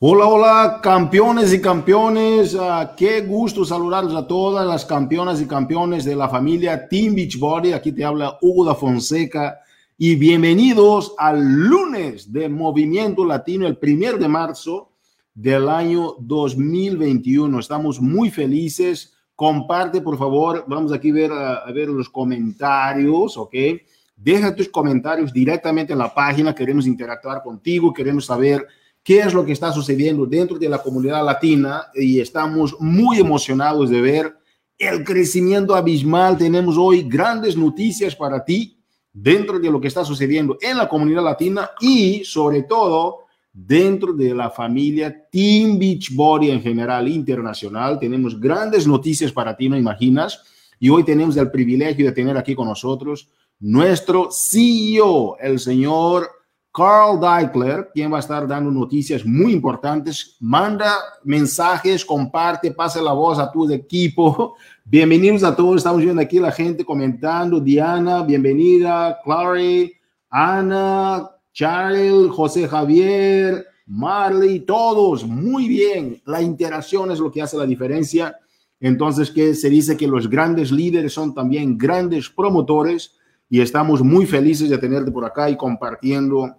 Hola, hola, campeones y campeones. Uh, qué gusto saludarlos a todas las campeonas y campeones de la familia Team Beachbody. Aquí te habla Hugo da Fonseca y bienvenidos al lunes de Movimiento Latino, el primer de marzo del año 2021. Estamos muy felices. Comparte, por favor. Vamos aquí a ver, a ver los comentarios, ¿ok? Deja tus comentarios directamente en la página. Queremos interactuar contigo, queremos saber qué es lo que está sucediendo dentro de la comunidad latina y estamos muy emocionados de ver el crecimiento abismal. Tenemos hoy grandes noticias para ti dentro de lo que está sucediendo en la comunidad latina y sobre todo dentro de la familia Team Beachbody en general internacional. Tenemos grandes noticias para ti, no imaginas. Y hoy tenemos el privilegio de tener aquí con nosotros nuestro CEO, el señor Carl Deichler, quien va a estar dando noticias muy importantes. Manda mensajes, comparte, pase la voz a tu equipo. Bienvenidos a todos. Estamos viendo aquí la gente comentando. Diana, bienvenida. Clary, Ana, Charles, José Javier, Marley, todos. Muy bien. La interacción es lo que hace la diferencia. Entonces, que se dice que los grandes líderes son también grandes promotores y estamos muy felices de tenerte por acá y compartiendo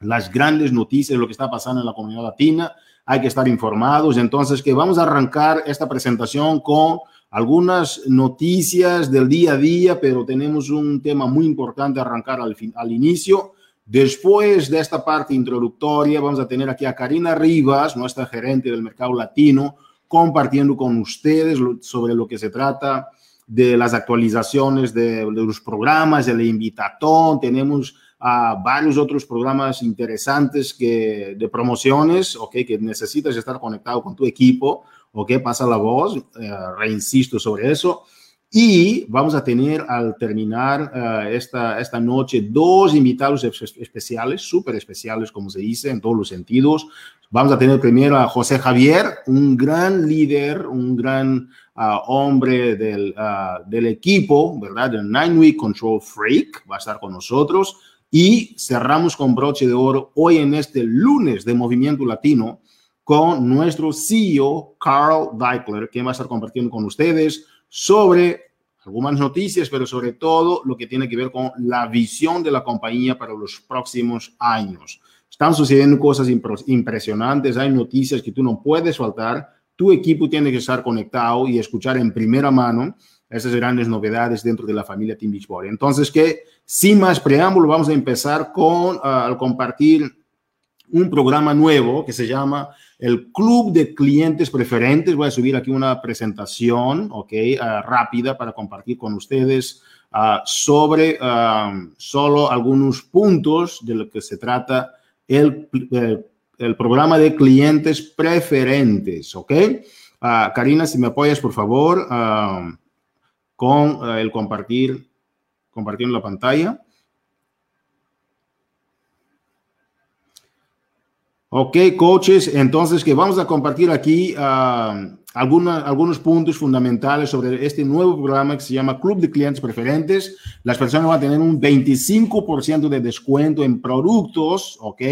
las grandes noticias de lo que está pasando en la comunidad latina. Hay que estar informados. Entonces, que vamos a arrancar esta presentación con algunas noticias del día a día, pero tenemos un tema muy importante arrancar al, al inicio. Después de esta parte introductoria, vamos a tener aquí a Karina Rivas, nuestra gerente del mercado latino, compartiendo con ustedes sobre lo que se trata de las actualizaciones de, de los programas, el invitatón. Tenemos a varios otros programas interesantes que, de promociones, okay, que necesitas estar conectado con tu equipo, ok, pasa la voz, eh, reinsisto sobre eso. Y vamos a tener al terminar uh, esta, esta noche dos invitados especiales, súper especiales, como se dice, en todos los sentidos. Vamos a tener primero a José Javier, un gran líder, un gran uh, hombre del, uh, del equipo, ¿verdad? Del Nine Week Control Freak, va a estar con nosotros. Y cerramos con broche de oro hoy en este lunes de Movimiento Latino con nuestro CEO, Carl Deichler, que va a estar compartiendo con ustedes sobre algunas noticias, pero sobre todo lo que tiene que ver con la visión de la compañía para los próximos años. Están sucediendo cosas impresionantes, hay noticias que tú no puedes faltar, tu equipo tiene que estar conectado y escuchar en primera mano esas grandes novedades dentro de la familia Team Beachbody. Entonces, que sin más preámbulo, vamos a empezar con uh, compartir un programa nuevo que se llama el Club de Clientes Preferentes. Voy a subir aquí una presentación, ok, uh, rápida para compartir con ustedes uh, sobre solo algunos puntos de lo que se trata el, el, el programa de clientes preferentes, ok. Karina, si me apoyas, por favor con uh, el compartir, compartiendo la pantalla. Ok, coaches, entonces que vamos a compartir aquí uh, alguna, algunos puntos fundamentales sobre este nuevo programa que se llama Club de Clientes Preferentes. Las personas van a tener un 25% de descuento en productos, ok,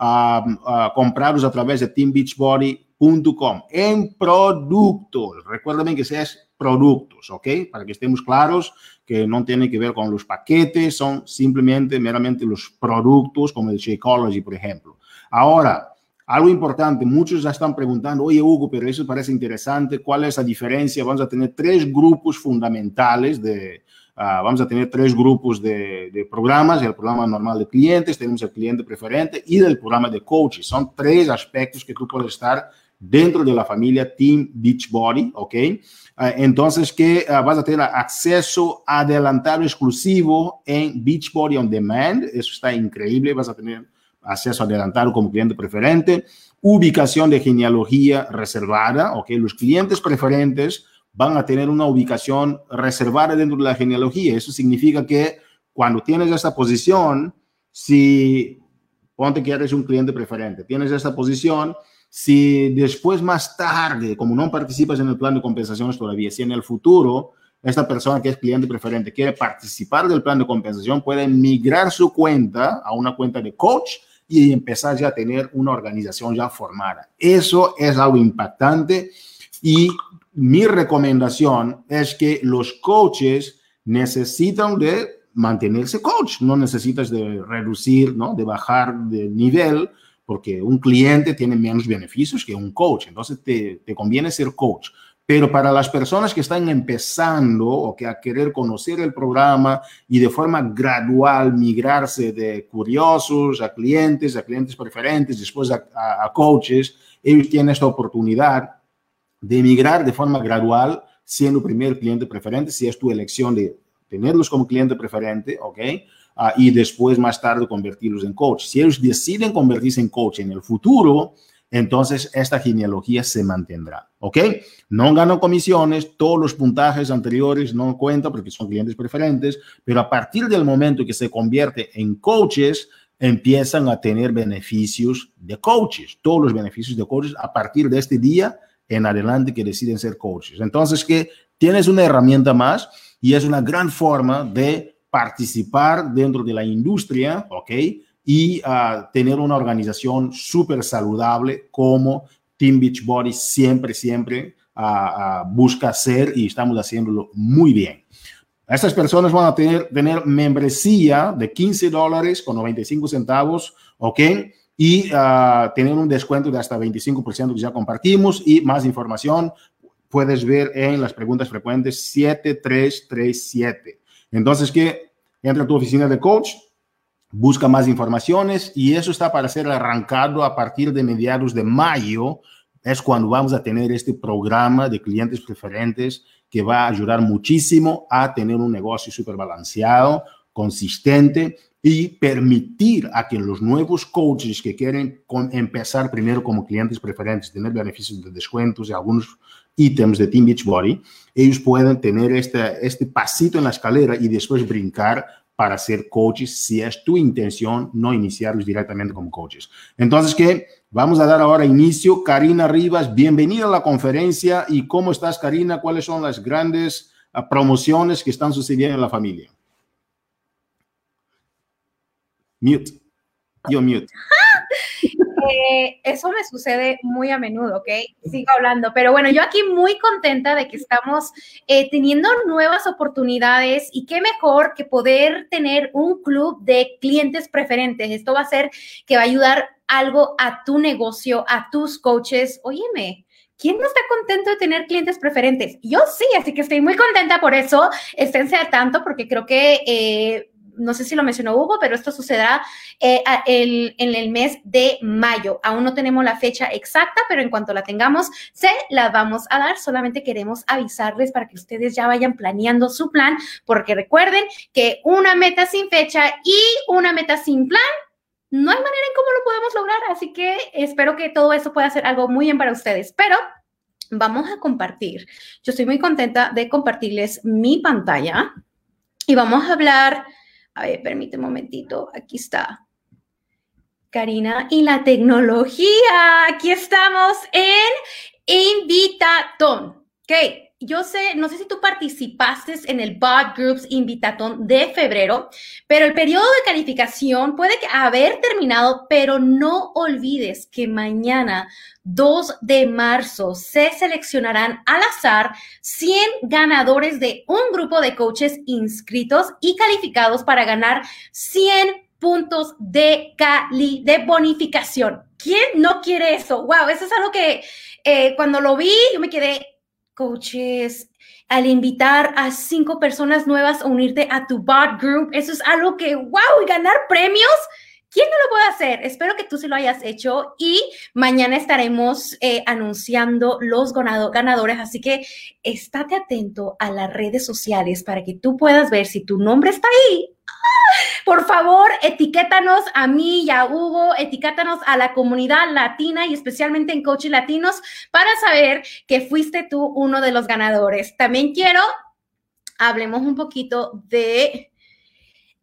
uh, comprados a través de teambeachbody.com. En productos. Recuerden que es productos, ¿ok? Para que estemos claros que no tiene que ver con los paquetes, son simplemente meramente los productos como el Shakeology, por ejemplo. Ahora, algo importante, muchos ya están preguntando, oye Hugo, pero eso parece interesante, ¿cuál es la diferencia? Vamos a tener tres grupos fundamentales de, uh, vamos a tener tres grupos de, de, programas, el programa normal de clientes, tenemos el cliente preferente y el programa de coaches. Son tres aspectos que tú puedes estar dentro de la familia Team Beachbody, ¿ok? Uh, entonces, que uh, vas a tener acceso adelantado exclusivo en Beachbody On Demand, eso está increíble, vas a tener acceso adelantado como cliente preferente, ubicación de genealogía reservada, ¿ok? Los clientes preferentes van a tener una ubicación reservada dentro de la genealogía, eso significa que cuando tienes esa posición, si ponte que eres un cliente preferente, tienes esa posición, si después, más tarde, como no participas en el plan de compensaciones todavía, si en el futuro esta persona que es cliente preferente quiere participar del plan de compensación, puede migrar su cuenta a una cuenta de coach y empezar ya a tener una organización ya formada. Eso es algo impactante y mi recomendación es que los coaches necesitan de mantenerse coach, no necesitas de reducir, ¿no? de bajar de nivel, porque un cliente tiene menos beneficios que un coach, entonces te, te conviene ser coach. Pero para las personas que están empezando o que a querer conocer el programa y de forma gradual migrarse de curiosos a clientes, a clientes preferentes, después a, a, a coaches, ellos tienen esta oportunidad de migrar de forma gradual, siendo primer cliente preferente, si es tu elección de tenerlos como cliente preferente, ¿ok? Uh, y después más tarde convertirlos en coach. Si ellos deciden convertirse en coach en el futuro, entonces esta genealogía se mantendrá, ¿ok? No ganan comisiones, todos los puntajes anteriores no cuentan porque son clientes preferentes, pero a partir del momento que se convierte en coaches, empiezan a tener beneficios de coaches, todos los beneficios de coaches a partir de este día en adelante que deciden ser coaches. Entonces, que tienes una herramienta más y es una gran forma de participar dentro de la industria, ¿ok? Y uh, tener una organización súper saludable como Team Beachbody siempre, siempre uh, uh, busca hacer y estamos haciéndolo muy bien. Estas personas van a tener, tener membresía de 15 dólares con 95 centavos, ¿ok? y tener un descuento de hasta 25% que ya compartimos y más información puedes ver en las preguntas frecuentes 7337. Entonces, que entra a tu oficina de coach, busca más informaciones y eso está para ser arrancado a partir de mediados de mayo. Es cuando vamos a tener este programa de clientes preferentes que va a ayudar muchísimo a tener un negocio súper balanceado, consistente y permitir a que los nuevos coaches que quieren empezar primero como clientes preferentes, tener beneficios de descuentos y algunos ítems de Team Beachbody, ellos puedan tener este, este pasito en la escalera y después brincar para ser coaches si es tu intención no iniciarlos directamente como coaches. Entonces, ¿qué? Vamos a dar ahora inicio. Karina Rivas, bienvenida a la conferencia. ¿Y cómo estás, Karina? ¿Cuáles son las grandes uh, promociones que están sucediendo en la familia? Mute. Yo mute. Eh, eso me sucede muy a menudo, ¿ok? Sigo hablando, pero bueno, yo aquí muy contenta de que estamos eh, teniendo nuevas oportunidades y qué mejor que poder tener un club de clientes preferentes. Esto va a ser que va a ayudar algo a tu negocio, a tus coaches. Óyeme, ¿Quién no está contento de tener clientes preferentes? Yo sí, así que estoy muy contenta por eso. Esténse al tanto porque creo que eh, no sé si lo mencionó Hugo, pero esto sucederá eh, en el mes de mayo. Aún no tenemos la fecha exacta, pero en cuanto la tengamos, se la vamos a dar. Solamente queremos avisarles para que ustedes ya vayan planeando su plan, porque recuerden que una meta sin fecha y una meta sin plan no hay manera en cómo lo podemos lograr, así que espero que todo eso pueda ser algo muy bien para ustedes. Pero vamos a compartir. Yo estoy muy contenta de compartirles mi pantalla y vamos a hablar a ver, permíteme un momentito. Aquí está. Karina y la tecnología. Aquí estamos en Invitatón. Ok, yo sé, no sé si tú participaste en el Bot Groups Invitatón de febrero, pero el periodo de calificación puede haber terminado, pero no olvides que mañana 2 de marzo se seleccionarán al azar 100 ganadores de un grupo de coaches inscritos y calificados para ganar 100 puntos de cali de bonificación. ¿Quién no quiere eso? Wow, eso es algo que eh, cuando lo vi yo me quedé, coaches, al invitar a cinco personas nuevas a unirte a tu bot group, eso es algo que, wow, y ganar premios ¿Quién no lo puede hacer? Espero que tú sí lo hayas hecho y mañana estaremos eh, anunciando los ganadores, así que estate atento a las redes sociales para que tú puedas ver si tu nombre está ahí. Por favor, etiquétanos a mí y a Hugo, etiquétanos a la comunidad latina y especialmente en Coaches Latinos para saber que fuiste tú uno de los ganadores. También quiero, hablemos un poquito de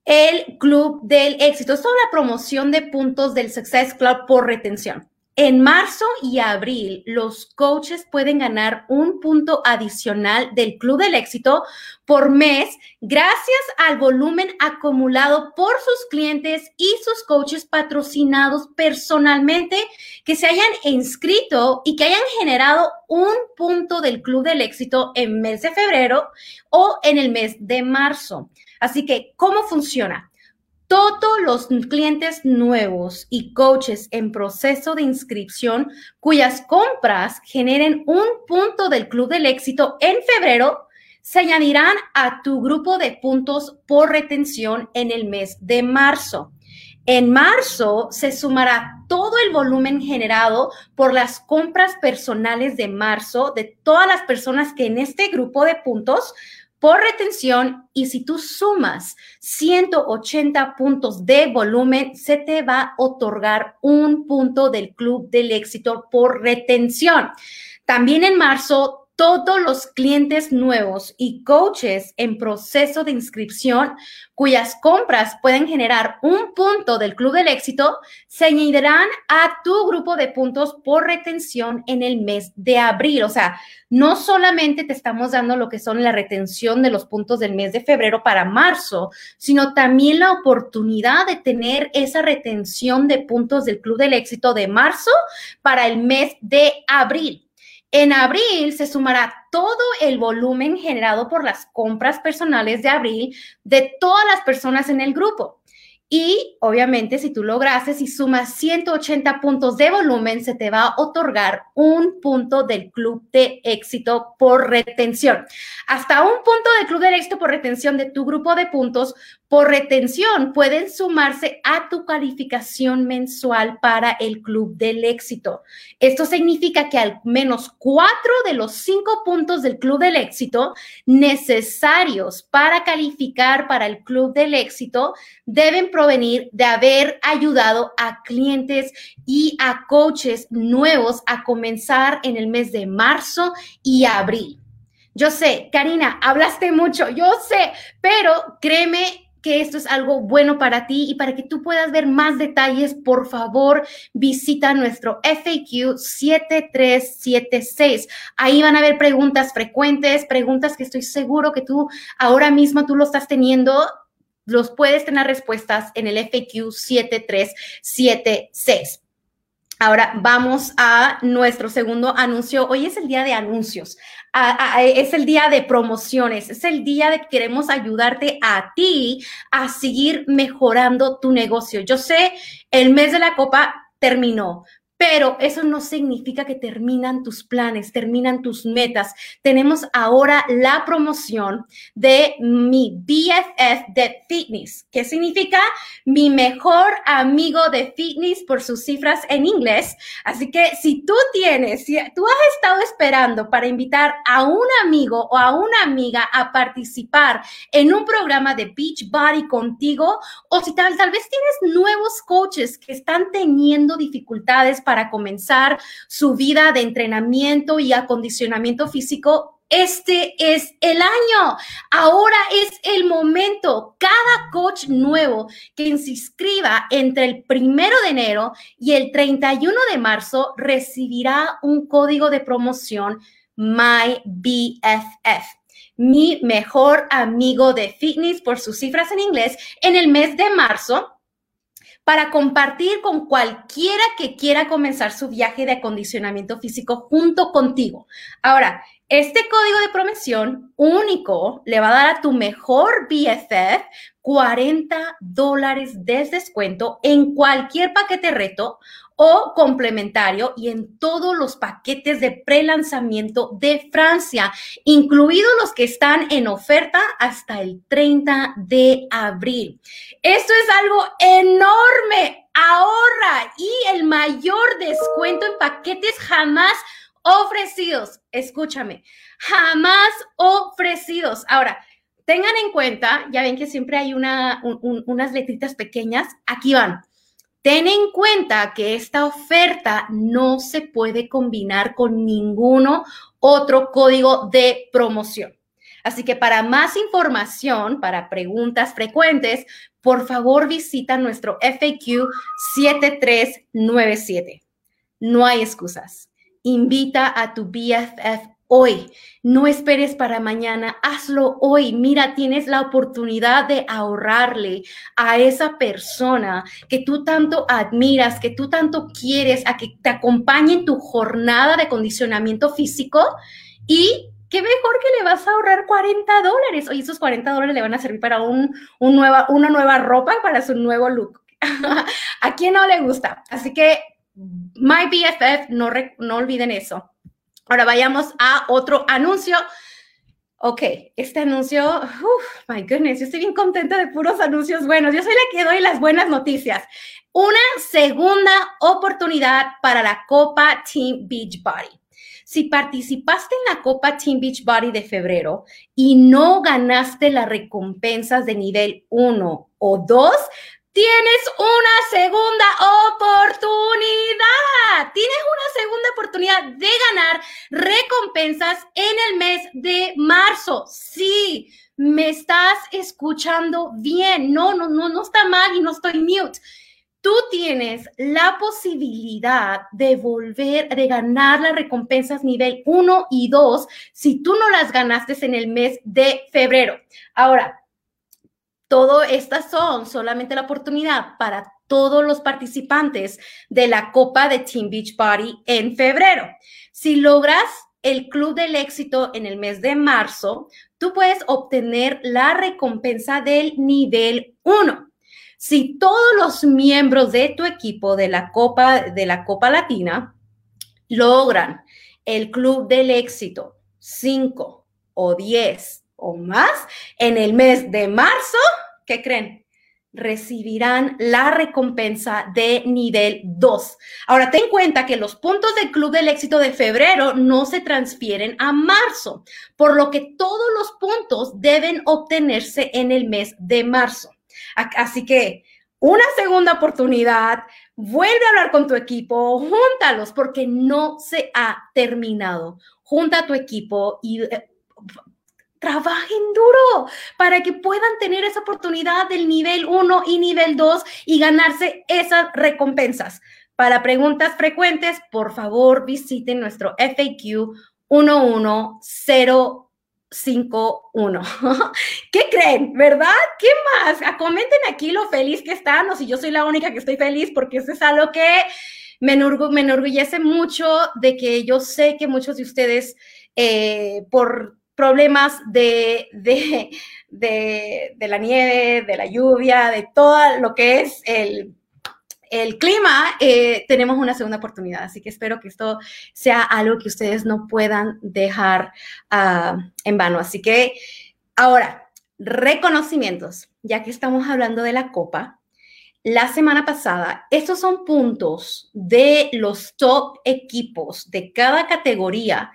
el Club del Éxito. Es toda la promoción de puntos del Success Club por retención. En marzo y abril, los coaches pueden ganar un punto adicional del Club del Éxito por mes gracias al volumen acumulado por sus clientes y sus coaches patrocinados personalmente que se hayan inscrito y que hayan generado un punto del Club del Éxito en mes de febrero o en el mes de marzo. Así que, ¿cómo funciona? todos los clientes nuevos y coaches en proceso de inscripción cuyas compras generen un punto del Club del Éxito en febrero se añadirán a tu grupo de puntos por retención en el mes de marzo. En marzo se sumará todo el volumen generado por las compras personales de marzo de todas las personas que en este grupo de puntos por retención y si tú sumas 180 puntos de volumen, se te va a otorgar un punto del Club del Éxito por retención. También en marzo todos los clientes nuevos y coaches en proceso de inscripción cuyas compras pueden generar un punto del Club del Éxito se añadirán a tu grupo de puntos por retención en el mes de abril. O sea, no solamente te estamos dando lo que son la retención de los puntos del mes de febrero para marzo, sino también la oportunidad de tener esa retención de puntos del Club del Éxito de marzo para el mes de abril. En abril se sumará todo el volumen generado por las compras personales de abril de todas las personas en el grupo. Y obviamente si tú lograses y sumas 180 puntos de volumen, se te va a otorgar un punto del club de éxito por retención. Hasta un punto del club de éxito por retención de tu grupo de puntos por retención pueden sumarse a tu calificación mensual para el club del éxito. Esto significa que al menos cuatro de los cinco puntos del club del éxito necesarios para calificar para el club del éxito deben provenir de haber ayudado a clientes y a coaches nuevos a comenzar en el mes de marzo y abril. Yo sé, Karina, hablaste mucho, yo sé, pero créeme que esto es algo bueno para ti y para que tú puedas ver más detalles, por favor, visita nuestro FAQ 7376. Ahí van a haber preguntas frecuentes, preguntas que estoy seguro que tú ahora mismo tú lo estás teniendo los puedes tener respuestas en el FAQ 7376. Ahora vamos a nuestro segundo anuncio. Hoy es el día de anuncios es el día de promociones, es el día de que queremos ayudarte a ti a seguir mejorando tu negocio. Yo sé, el mes de la copa terminó, pero eso no significa que terminan tus planes, terminan tus metas. Tenemos ahora la promoción de mi BFF de Fitness, que significa mi mejor amigo de fitness por sus cifras en inglés. Así que si tú tienes, si tú has estado esperando para invitar a un amigo o a una amiga a participar en un programa de Beach Body contigo, o si tal, tal vez tienes nuevos coaches que están teniendo dificultades para para comenzar su vida de entrenamiento y acondicionamiento físico, este es el año. Ahora es el momento. Cada coach nuevo que se inscriba entre el primero de enero y el 31 de marzo recibirá un código de promoción MyBFF mi mejor amigo de fitness por sus cifras en inglés en el mes de marzo para compartir con cualquiera que quiera comenzar su viaje de acondicionamiento físico junto contigo. Ahora, este código de promoción único le va a dar a tu mejor BFF 40 dólares de descuento en cualquier paquete reto o complementario y en todos los paquetes de pre-lanzamiento de Francia, incluidos los que están en oferta hasta el 30 de abril. Esto es algo enorme. Ahorra y el mayor descuento en paquetes jamás ofrecidos. Escúchame, jamás ofrecidos. Ahora, tengan en cuenta, ya ven que siempre hay una, unas letritas pequeñas. Aquí van. Ten en cuenta que esta oferta no se puede combinar con ninguno otro código de promoción. Así que para más información, para preguntas frecuentes, por favor visita nuestro FAQ 7397. no hay excusas. Invita a tu BFF hoy. No esperes para mañana, hazlo hoy. Mira, tienes la oportunidad de ahorrarle a esa persona que tú tanto admiras, que tú tanto quieres, a que te acompañe en tu jornada de condicionamiento físico y qué mejor que le vas a ahorrar 40 dólares. Oye, esos 40 dólares le van a servir para un, una nueva ropa, para su nuevo look. ¿A quién no le gusta? Así que, my BFF, no, no olviden eso. Ahora vayamos a otro anuncio. Ok, este anuncio, my goodness, yo estoy bien contenta de puros anuncios buenos. Yo soy la que doy las buenas noticias. Una segunda oportunidad para la Copa Team Beachbody. Si participaste en la Copa Team Beachbody de febrero y no ganaste las recompensas de nivel 1 o 2, Tienes una segunda oportunidad. Tienes una segunda oportunidad de ganar recompensas en el mes de marzo. Sí, me estás escuchando bien. No, no, no, no está mal y no estoy mute. Tú tienes la posibilidad de volver, de ganar las recompensas nivel 1 y 2 si tú no las ganaste en el mes de febrero. Ahora, todo estas son solamente la oportunidad para todos los participantes de la Copa de Team Beach Party en febrero. Si logras el Club del Éxito en el mes de marzo, tú puedes obtener la recompensa del nivel 1. Si todos los miembros de tu equipo de la Copa de la Copa Latina logran el Club del Éxito 5 o 10 o más en el mes de marzo, ¿qué creen? recibirán la recompensa de nivel 2. Ahora, ten en cuenta que los puntos del Club del Éxito de febrero no se transfieren a marzo, por lo que todos los puntos deben obtenerse en el mes de marzo. Así que una segunda oportunidad, vuelve a hablar con tu equipo, júntalos porque no se ha terminado. Junta a tu equipo y eh, trabajen duro para que puedan tener esa oportunidad del nivel 1 y nivel 2 y ganarse esas recompensas. Para preguntas frecuentes, por favor visiten nuestro FAQ 11051. ¿Qué creen? ¿Verdad? ¿Qué más? Ah, comenten aquí lo feliz que están o si yo soy la única que estoy feliz porque eso es algo que me, enorgullece mucho de que yo sé que muchos de ustedes eh, por problemas de, de, de, la nieve, de la lluvia, de todo lo que es el, el clima, eh, tenemos una segunda oportunidad. Así que espero que esto sea algo que ustedes no puedan dejar ah, en vano. Así que ahora, reconocimientos, ya que estamos hablando de la copa. La semana pasada, estos son puntos de los top equipos de cada categoría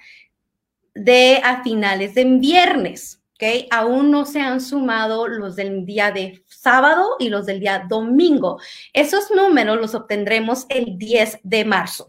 de a finales de viernes. ¿ok? Aún no se han sumado los del día de sábado y los del día domingo. Esos números los obtendremos el 10 de marzo.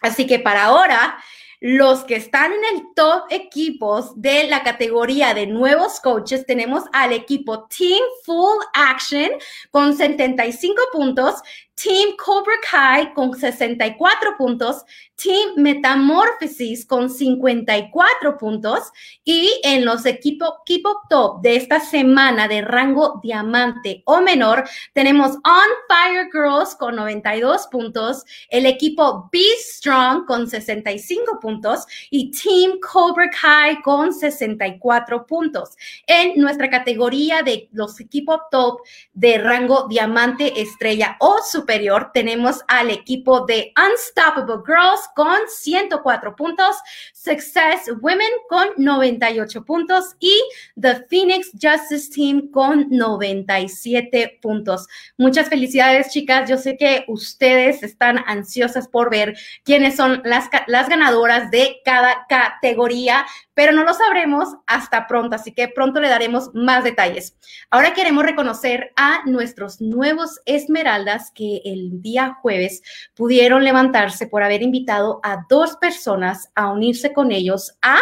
Así que para ahora, los que están en el top equipos de la categoría de nuevos coaches, tenemos al equipo Team Full Action con 75 puntos, Team Cobra Kai con 64 puntos, Team Metamorphosis con 54 puntos y en los equipos equipo top de esta semana de rango diamante o menor tenemos On Fire Girls con 92 puntos, el equipo Be Strong con 65 puntos y Team Cobra Kai con 64 puntos. En nuestra categoría de los equipos top de rango diamante, estrella o super superior tenemos al equipo de Unstoppable Girls con 104 puntos, Success Women con 98 puntos y The Phoenix Justice Team con 97 puntos. Muchas felicidades, chicas. Yo sé que ustedes están ansiosas por ver quiénes son las, las ganadoras de cada categoría pero no lo sabremos hasta pronto, así que pronto le daremos más detalles. Ahora queremos reconocer a nuestros nuevos Esmeraldas que el día jueves pudieron levantarse por haber invitado a dos personas a unirse con ellos a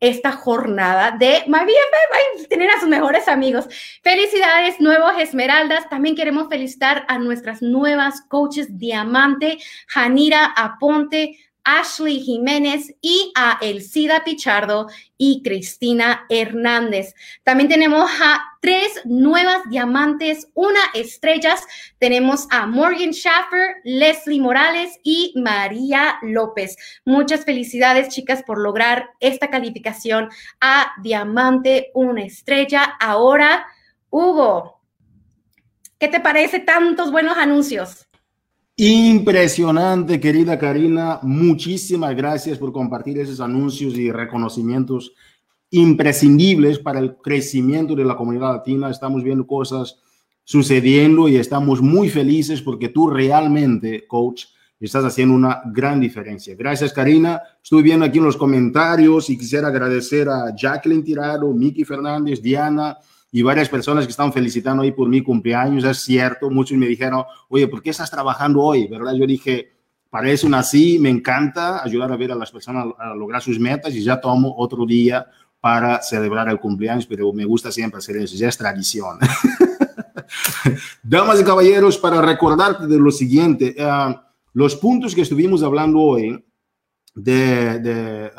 esta jornada de My BFF, tener a sus mejores amigos. Felicidades, nuevos Esmeraldas. También queremos felicitar a nuestras nuevas coaches Diamante, Janira Aponte, Ashley Jiménez y a Elcida Pichardo y Cristina Hernández. También tenemos a tres nuevas diamantes, una estrellas. Tenemos a Morgan Schaffer, Leslie Morales y María López. Muchas felicidades, chicas, por lograr esta calificación a diamante, una estrella. Ahora, Hugo, ¿qué te parece tantos buenos anuncios? Impresionante, querida Karina. Muchísimas gracias por compartir esos anuncios y reconocimientos imprescindibles para el crecimiento de la comunidad latina. Estamos viendo cosas sucediendo y estamos muy felices porque tú realmente, coach, estás haciendo una gran diferencia. Gracias, Karina. Estuve viendo aquí en los comentarios y quisiera agradecer a Jacqueline Tirado, Miki Fernández, Diana, y varias personas que están felicitando ahí por mi cumpleaños, es cierto, muchos me dijeron, oye, ¿por qué estás trabajando hoy? ¿Verdad? Yo dije, para eso nací, me encanta ayudar a ver a las personas a lograr sus metas y ya tomo otro día para celebrar el cumpleaños, pero me gusta siempre hacer eso, ya es tradición. Damas y caballeros, para recordarte de lo siguiente, uh, los puntos que estuvimos hablando hoy de, de,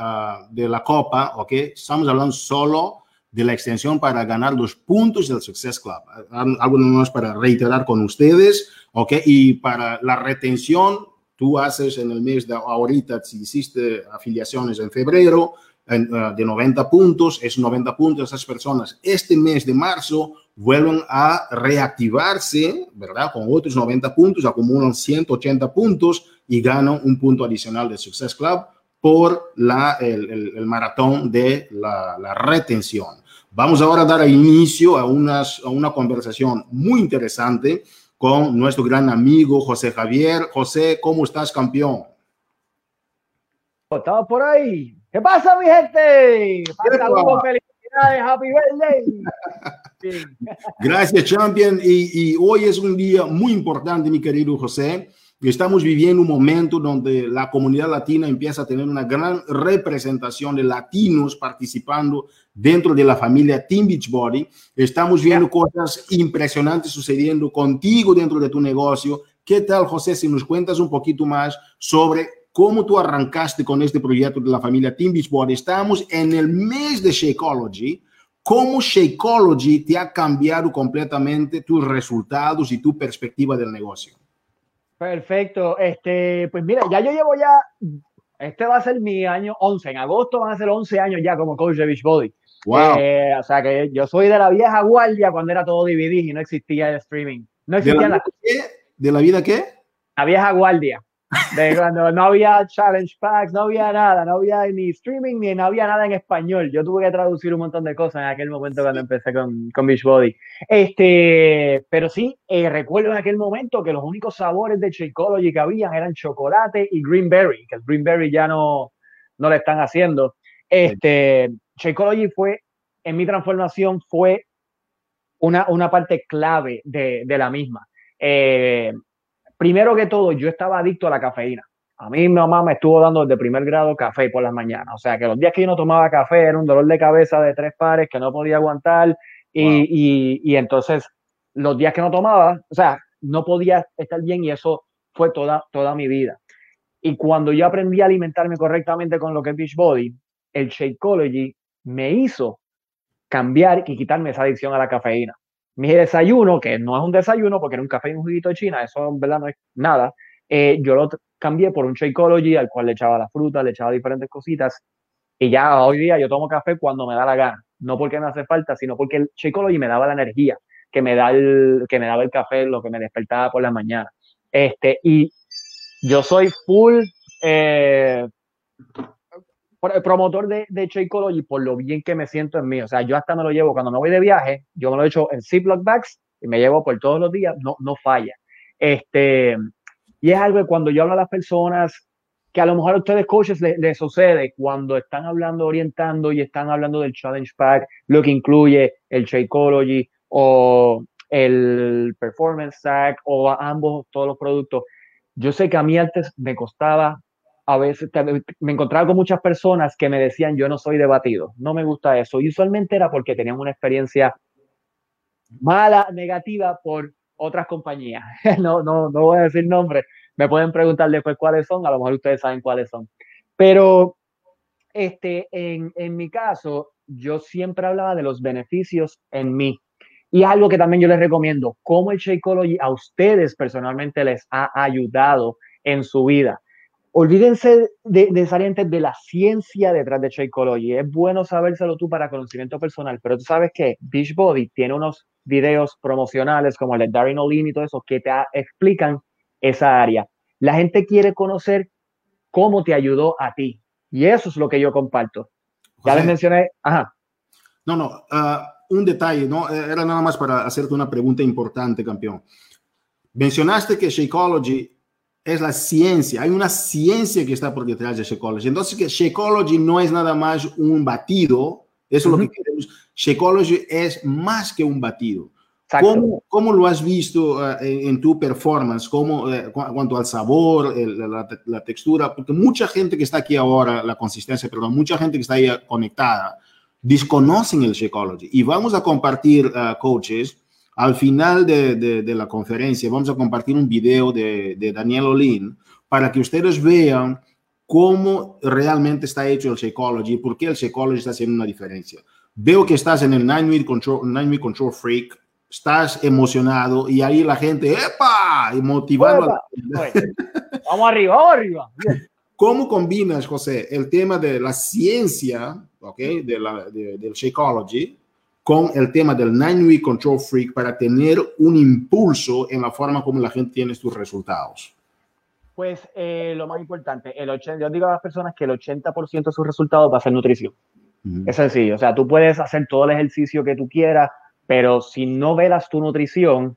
de la Copa, ¿ok? Estamos hablando solo de la extensión para ganar los puntos del Success Club. Algo más para reiterar con ustedes, ¿ok? Y para la retención, tú haces en el mes de ahorita, si hiciste afiliaciones en febrero, uh, de 90 puntos, es 90 puntos esas personas. Este mes de marzo vuelven a reactivarse, ¿verdad? Con otros 90 puntos, acumulan 180 puntos y ganan un punto adicional de Success Club por la, el, el, el maratón de la, la retención. Vamos ahora a dar inicio a, unas, a una conversación muy interesante con nuestro gran amigo José Javier. José, ¿cómo estás, campeón? Estamos por ahí. ¿Qué pasa, mi gente? Saludos, felicidades, happy birthday. Gracias, champion. Y, y hoy es un día muy importante, mi querido José. Estamos viviendo un momento donde la comunidad latina empieza a tener una gran representación de latinos participando dentro de la familia Team Beachbody. Estamos viendo cosas impresionantes sucediendo contigo dentro de tu negocio. ¿Qué tal, José, si nos cuentas un poquito más sobre cómo tú arrancaste con este proyecto de la familia Team Beachbody? Estamos en el mes de Shakeology. ¿Cómo Shakeology te ha cambiado completamente tus resultados y tu perspectiva del negocio? Perfecto. Este, pues mira, ya yo llevo ya, este va a ser mi año 11, en agosto van a ser 11 años ya como coach de Beachbody. Wow. Eh, o sea que yo soy de la vieja guardia cuando era todo DVD y no existía el streaming. No existía ¿De la, la... ¿De la vida qué? La vieja guardia. De cuando no había challenge packs, no había nada, no había ni streaming ni no había nada en español. Yo tuve que traducir un montón de cosas en aquel momento cuando empecé con, con Beachbody. Este, pero sí, eh, recuerdo en aquel momento que los únicos sabores de Shakeology que habían eran chocolate y greenberry, que el greenberry ya no, no le están haciendo. Este, Shakeology fue, en mi transformación, fue una, una parte clave de, de la misma. Eh, primero que todo, yo estaba adicto a la cafeína. A mí mi mamá me estuvo dando desde primer grado café por las mañanas. O sea, que los días que yo no tomaba café era un dolor de cabeza de tres pares que no podía aguantar. Y, wow. y, y, entonces, los días que no tomaba, o sea, no podía estar bien y eso fue toda, toda mi vida. Y cuando yo aprendí a alimentarme correctamente con lo que es Beachbody, el Shakeology me hizo cambiar y quitarme esa adicción a la cafeína mi desayuno, que no es un desayuno porque era un café y un juguito de China, eso en verdad no es nada, eh, yo lo cambié por un Shakeology al cual le echaba la fruta, le echaba diferentes cositas y ya hoy día yo tomo café cuando me da la gana, no porque me hace falta, sino porque el Shakeology me daba la energía que me, da el, que me daba el café, lo que me despertaba por la mañana. Este, y yo soy full eh, promotor de, de Shakeology por lo bien que me siento en mí. O sea, yo hasta me lo llevo cuando me voy de viaje, yo me lo echo en Ziploc bags y me llevo por todos los días, no, no falla. Este, y es algo que cuando yo hablo a las personas, que a lo mejor a ustedes coaches les, les sucede cuando están hablando, orientando y están hablando del Challenge Pack, lo que incluye el Shakeology o el Performance Stack o ambos, todos los productos. Yo sé que a mí antes me costaba a veces me encontraba con muchas personas que me decían yo no soy debatido, no me gusta eso. Y usualmente era porque tenían una experiencia mala, negativa por otras compañías. No, no, no voy a decir nombres. Me pueden preguntar después cuáles son, a lo mejor ustedes saben cuáles son. Pero este, en, en mi caso, yo siempre hablaba de los beneficios en mí. Y algo que también yo les recomiendo, cómo el Shakeology a ustedes personalmente les ha ayudado en su vida. Olvídense de, de, de la ciencia detrás de Shakeology. Es bueno sabérselo tú para conocimiento personal, pero tú sabes que Beachbody tiene unos videos promocionales como el de Darren Olin y todo eso que te explican esa área. La gente quiere conocer cómo te ayudó a ti. Y eso es lo que yo comparto. Ya les mencioné. Ajá. No, no. Uh, un detalle, ¿no? Era nada más para hacerte una pregunta importante, campeón. Mencionaste que Shakeology es la ciencia, hay una ciencia que está por detrás de Shakeology. Entonces, que Shakeology no es nada más un batido, eso es lo que queremos. Shakeology es más que un batido. ¿Cómo, ¿Cómo, lo has visto uh, en, tu performance? ¿Cómo, uh, cuanto al sabor, el, la, la, textura? Porque mucha gente que está aquí ahora, la consistencia, perdón, mucha gente que está ahí conectada, desconocen el Shakeology. Y vamos a compartir, uh, coaches, al final de, de, la conferencia vamos a compartir un video de, de, Daniel Olin para que ustedes vean cómo realmente está hecho el Shakeology y por qué el Shakeology está haciendo una diferencia. Veo que estás en el Nine Week Control, Nine Control Freak, estás emocionado y ahí la gente, ¡epa! Y motivando. vamos arriba, vamos arriba. ¿Cómo combinas, José, el tema de la ciencia, ¿ok? De la, del Shakeology con el tema del Nine Week Control Freak para tener un impulso en la forma como la gente tiene sus resultados? Pues eh, lo más importante, el 80, yo digo a las personas que el 80% de sus resultados va a ser nutrición. Es sencillo, o sea, tú puedes hacer todo el ejercicio que tú quieras, pero si no velas tu nutrición,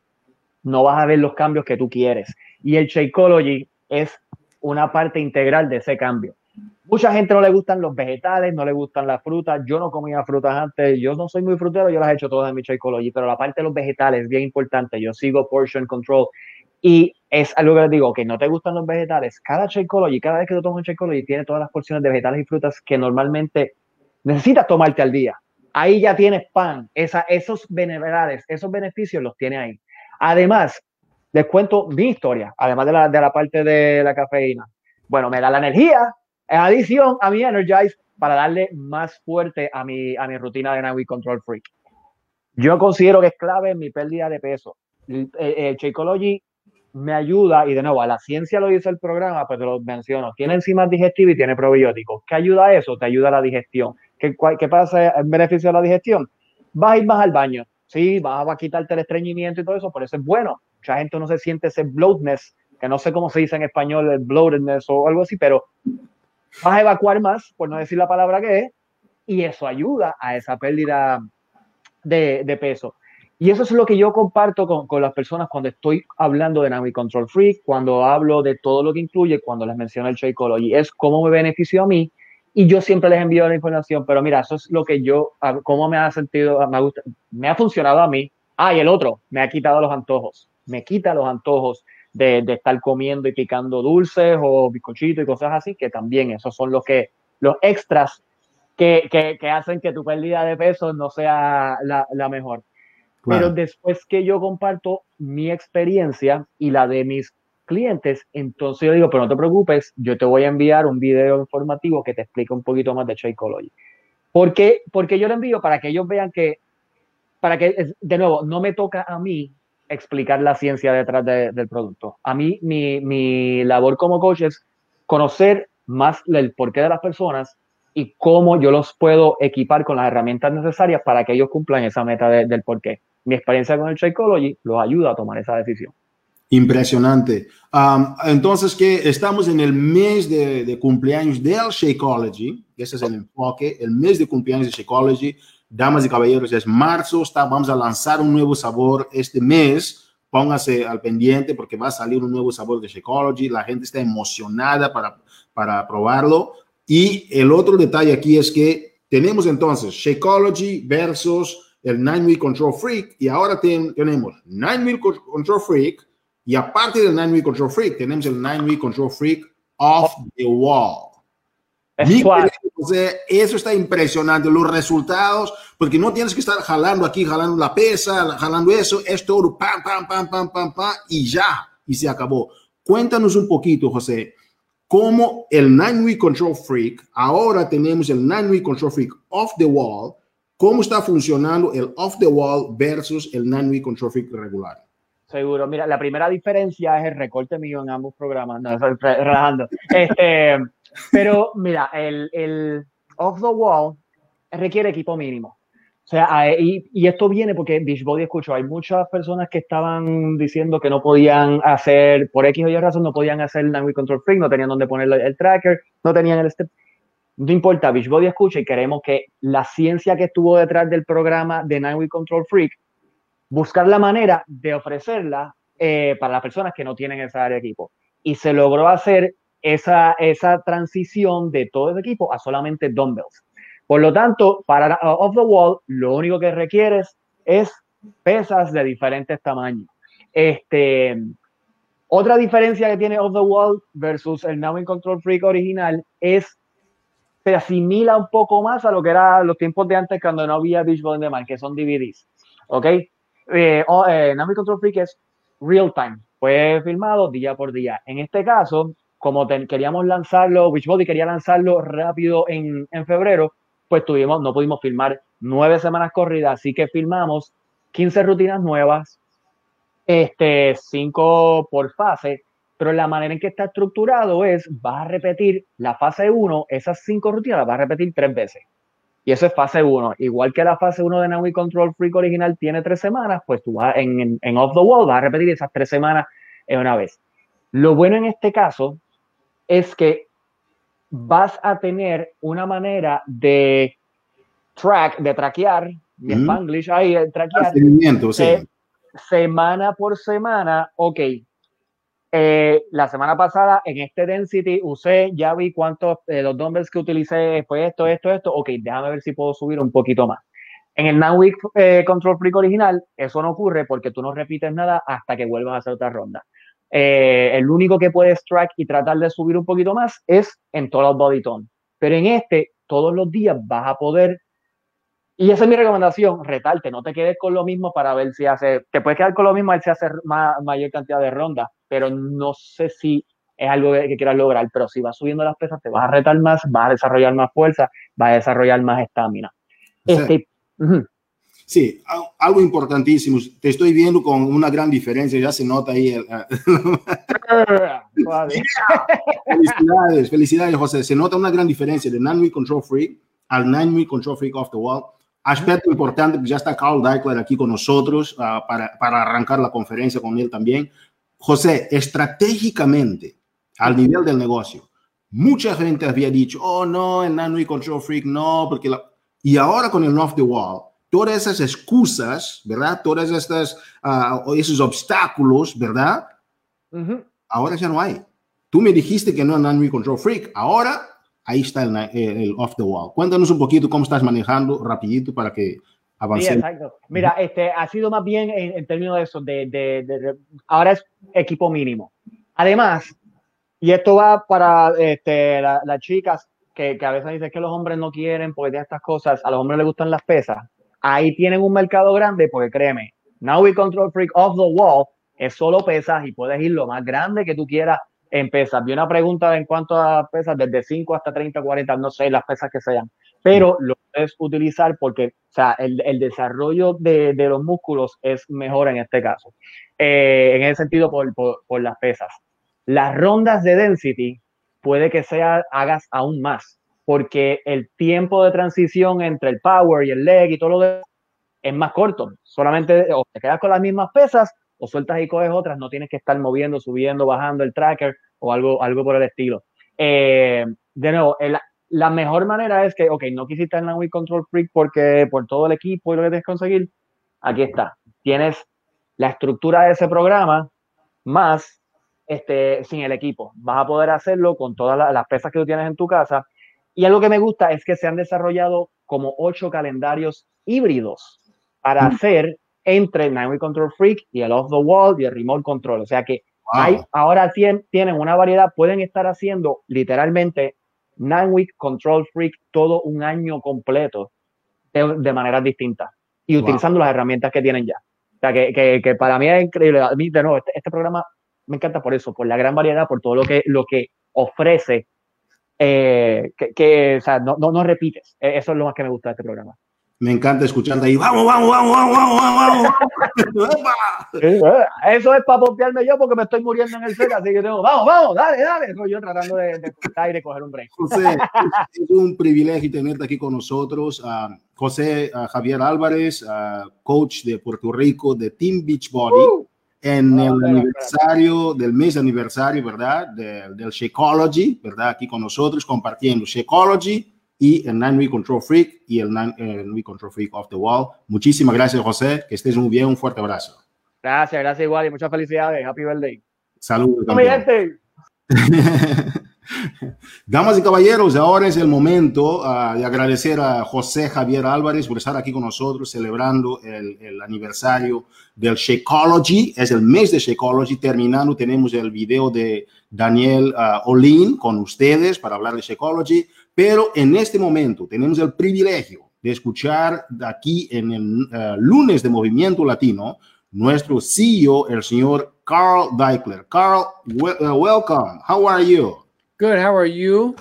no vas a ver los cambios que tú quieres. Y el Shakeology es una parte integral de ese cambio. Mucha gente no le gustan los vegetales, no le gustan las frutas. Yo no comía frutas antes, yo no soy muy frutero, yo las he hecho todas en mi Shakeology, pero la parte de los vegetales es bien importante. Yo sigo portion control y es algo que les digo, que no te gustan los vegetales. Cada Shakeology, cada vez que tú tomas un Shakeology, tiene todas las porciones de vegetales y frutas que normalmente necesitas tomarte al día. Ahí ya tienes pan, esa, esos beneficios, esos beneficios los tiene ahí. Además, les cuento mi historia, además de la, de la parte de la cafeína. Bueno, me da la energía, en adición a mi Energize para darle más fuerte a mi, a mi rutina de Night Control Freak. Yo considero que es clave en mi pérdida de peso. El, me ayuda, y de nuevo, a la ciencia lo dice el programa, pues lo menciono. Tiene enzimas digestivas y tiene probióticos. ¿Qué ayuda a eso? Te ayuda a la digestión. ¿Qué, qué pasa en beneficio de la digestión? Vas a ir más al baño. Sí, vas a quitarte el estreñimiento y todo eso, por eso es bueno. Mucha gente no se siente ese bloatness, que no sé cómo se dice en español, el bloatedness o algo así, pero vas a evacuar más, por no decir la palabra que es, y eso ayuda a esa pérdida de, de peso. Y eso es lo que yo comparto con, con, las personas cuando estoy hablando de Navi Control Freak, cuando hablo de todo lo que incluye, cuando les menciono el Shakeology, es cómo me benefició a mí y yo siempre les envío la información, pero mira, eso es lo que yo, cómo me ha sentido, me, gusta, me ha funcionado a mí. Ah, y el otro, me ha quitado los antojos, me quita los antojos, de, de, estar comiendo y picando dulces o bizcochitos y cosas así, que también esos son los que los extras que, que, que hacen que tu pérdida de peso no sea la, la mejor. Claro. Pero después que yo comparto mi experiencia y la de mis clientes, entonces yo digo, pero no te preocupes, yo te voy a enviar un video informativo que te explica un poquito más de Shakeology. ¿Por qué? Porque yo lo envío para que ellos vean que, para que, de nuevo, no me toca a mí explicar la ciencia detrás de, del producto. A mí, mi, mi, labor como coach es conocer más el porqué de las personas y cómo yo los puedo equipar con las herramientas necesarias para que ellos cumplan esa meta de, del porqué. Mi experiencia con el Psychology los ayuda a tomar esa decisión. Impresionante. Um, entonces, que estamos en el mes de, de, cumpleaños del Shakeology, ese es el enfoque, el mes de cumpleaños de Shakeology damas y caballeros, es marzo, está, vamos a lanzar un nuevo sabor este mes. Póngase al pendiente porque va a salir un nuevo sabor de Shakeology. La gente está emocionada para, para probarlo. Y el otro detalle aquí es que tenemos entonces Shakeology versus el Nine Week Control Freak. Y ahora ten, tenemos Nine Week Control Freak. Y aparte del Nine Week Control Freak, tenemos el Nine Week Control Freak off the wall. Eso está impresionante, los resultados, porque no tienes que estar jalando aquí, jalando la pesa, jalando eso, es todo pam, pam, pam, pam, pam, pam, y ya, y se acabó. Cuéntanos un poquito, José, cómo el Nine Week Control Freak, ahora tenemos el Nine Week Control Freak off the wall, cómo está funcionando el off the wall versus el Nine Week Control Freak regular. Seguro. Mira, la primera diferencia es el recorte mío en ambos programas. No, estoy relajando. Este, pero mira, el, el off the wall requiere equipo mínimo. O sea, y, y, esto viene porque Beachbody escucho, hay muchas personas que estaban diciendo que no podían hacer, por X o Y razón, no podían hacer el Nine Control Freak, no tenían donde poner el tracker, no tenían el step. No importa, Beachbody escucha y queremos que la ciencia que estuvo detrás del programa de Nine Control Freak buscar la manera de ofrecerla eh, para las personas que no tienen esa área de equipo. Y se logró hacer esa, esa transición de todo ese equipo a solamente dumbbells. Por lo tanto, para uh, off the wall, lo único que requieres es pesas de diferentes tamaños. Este, otra diferencia que tiene off the wall versus el Now in Control Freak original es se asimila un poco más a lo que era los tiempos de antes cuando no había Beachbody on Demand, que son DVDs. ¿Ok? Eh, oh, eh, Control Freak es real time, fue filmado día por día. En este caso, como queríamos lanzarlo, Witchbody quería lanzarlo rápido en, en, febrero, pues tuvimos, no pudimos filmar nueve semanas corridas, así que filmamos 15 rutinas nuevas, este, cinco por fase, pero la manera en que está estructurado es, vas a repetir la fase 1, esas cinco rutinas las vas a repetir tres veces. Y eso es fase 1. Igual que la fase 1 de Naui Control Freak original tiene tres semanas, pues tú vas en, en, Off the Wall, vas a repetir esas tres semanas en una vez. Lo bueno en este caso es que vas a tener una manera de track, de traquear, mi Spanglish ahí, traquear, sí. semana por semana, ok, eh, la semana pasada en este density usé, ya vi cuántos, eh, los dumbbells que utilicé fue esto, esto, esto. Ok, déjame ver si puedo subir un poquito más. En el Now Week eh, Control Freak original, eso no ocurre porque tú no repites nada hasta que vuelvas a hacer otra ronda. el único que puedes track y tratar de subir un poquito más es en Total Body Tone. Pero en este, todos los días vas a poder y esa es mi recomendación, retarte, no te quedes con lo mismo para ver si hace, te puedes quedar con lo mismo a ver si hace mayor cantidad de rondas, pero no sé si es algo que, quieras lograr, pero si vas subiendo las pesas te vas a retar más, vas a desarrollar más fuerza, vas a desarrollar más estamina. Este, Sí, algo importantísimo. Te estoy viendo con una gran diferencia, ya se nota ahí. felicidades, felicidades, José. Se nota una gran diferencia de Nine Control Freak al Nine Control Freak Off the Wall. Aspecto importante, pues ya está Carl Deichler aquí con nosotros uh, para, para arrancar la conferencia con él también. José, estratégicamente, al nivel del negocio, mucha gente había dicho, oh no, el Nano y Control Freak no, porque la... Y ahora con el Off the Wall, todas esas excusas, ¿verdad? Todas estas, uh, esos obstáculos, ¿verdad? Uh -huh. Ahora ya no hay. Tú me dijiste que no es Nano y Control Freak. Ahora ahí está el, el, off the wall. Cuéntanos un poquito cómo estás manejando rapidito para que avancemos. Sí, exacto. Mira, este, ha sido más bien en, en términos de eso, de, de, de, ahora es equipo mínimo. Además, y esto va para este, las la chicas que, que, a veces dicen que los hombres no quieren porque de estas cosas, a los hombres les gustan las pesas. Ahí tienen un mercado grande porque créeme, Now We Control Freak Off the Wall es solo pesas y puedes ir lo más grande que tú quieras en pesas. Vi una pregunta en cuanto a pesas, desde 5 hasta 30, 40, no sé las pesas que sean, pero lo puedes utilizar porque o sea, el, el desarrollo de, de, los músculos es mejor en este caso. Eh, en ese sentido, por, por, por, las pesas. Las rondas de density puede que sea, hagas aún más, porque el tiempo de transición entre el power y el leg y todo lo demás es más corto. Solamente o te quedas con las mismas pesas o sueltas y coges otras, no tienes que estar moviendo, subiendo, bajando el tracker o algo, algo por el estilo. Eh, de nuevo, el, la mejor manera es que, ok, no quisiste en la Wii Control Freak porque por todo el equipo y lo que tienes que conseguir, aquí está. Tienes la estructura de ese programa más este, sin el equipo. Vas a poder hacerlo con todas las, las pesas que tú tienes en tu casa. Y algo que me gusta es que se han desarrollado como ocho calendarios híbridos para hacer entre el Nine Control Freak y el Off the Wall y el Remote Control. O sea que Hay, ahora tienen una variedad, pueden estar haciendo literalmente Week Control Freak todo un año completo de, de maneras distintas y utilizando las herramientas que tienen ya. O sea, que, que, que, para mí es increíble. A mí, de nuevo, este, este, programa me encanta por eso, por la gran variedad, por todo lo que, lo que ofrece, eh, que, que, o sea, no, no, no repites. E, eso es lo más que me gusta de este programa. Me encanta escucharte ahí. Vamos, vamos, vamos, vamos, vamos, vamos. Eso es para pompearme yo porque me estoy muriendo en el set, así que tengo, vamos, vamos, dale, dale. Soy yo tratando de, de y coger un break. José, es un privilegio tenerte aquí con nosotros. Uh, José uh, Javier Álvarez, uh, coach de Puerto Rico de Team Beachbody. Uh, en el aniversario del mes de aniversario, ¿verdad? De, del Shakeology, ¿verdad? Aquí con nosotros compartiendo Shakeology y el Nine Week Control Freak y el Nine Week Control Freak Off the Wall. Muchísimas gracias, José. Que estés muy bien. Un fuerte abrazo. Gracias, gracias igual y muchas felicidades. Happy birthday. Saludos. Damas y caballeros, ahora es el momento uh, de agradecer a José Javier Álvarez por estar aquí con nosotros celebrando el, el, aniversario del Shakeology. Es el mes de Shakeology. Terminando, tenemos el video de Daniel uh, Olin con ustedes para hablar de Shakeology. Pero en este momento tenemos el privilegio de escuchar aquí en el uh, lunes de Movimiento Latino nuestro CEO, el señor Carl Deichler. Carl, we uh, welcome. How are you? Good. How are you?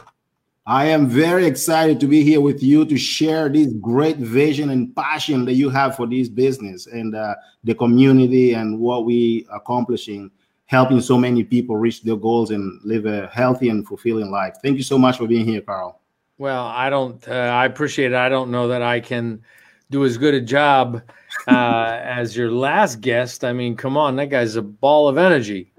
I am very excited to be here with you to share this great vision and passion that you have for this business and uh, the community and what we are accomplishing, helping so many people reach their goals and live a healthy and fulfilling life. Thank you so much for being here, Carl. Well, I don't. Uh, I appreciate it. I don't know that I can do as good a job uh, as your last guest. I mean, come on, that guy's a ball of energy.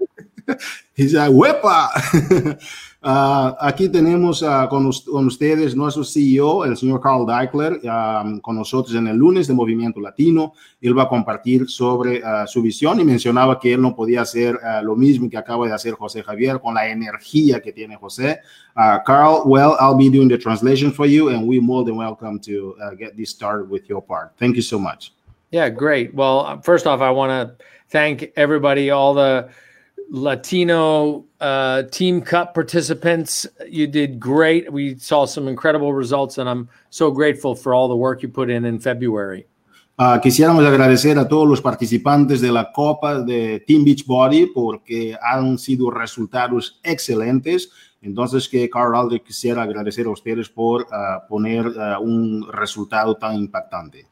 He's a whipper. Uh, aquí tenemos uh, con, con, ustedes nuestro CEO, el señor Carl Deichler, um, con nosotros en el lunes de Movimiento Latino. Él va a compartir sobre uh, su visión y mencionaba que él no podía hacer lo mismo que acaba de hacer José Javier con la energía que tiene José. Carl, well, I'll be doing the translation for you and we're more than welcome to get this started with your part. Thank you so much. Yeah, great. Well, first off, I want to thank everybody, all the Latino uh, Team Cup participants. You did great. We saw some incredible results, and I'm so grateful for all the work you put in in February. Uh, quisiéramos agradecer a todos los participantes de la Copa de Team Beachbody porque han sido resultados excelentes. Entonces, que Carl Aldrich quisiera agradecer a ustedes por uh, poner uh, un resultado tan impactante.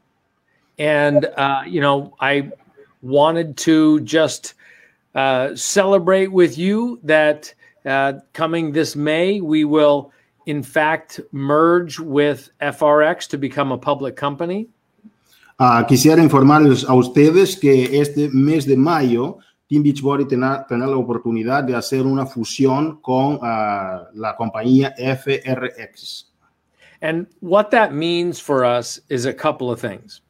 And, uh, you know, I wanted to just uh, celebrate with you that uh, coming this May, we will, in fact, merge with FRX to become a public company. Uh, quisiera informarles a ustedes que este mes de mayo, Team Beachbody tendrá, tendrá la oportunidad de hacer una fusión con uh, la compañía FRX. And what that means for us is a couple of things.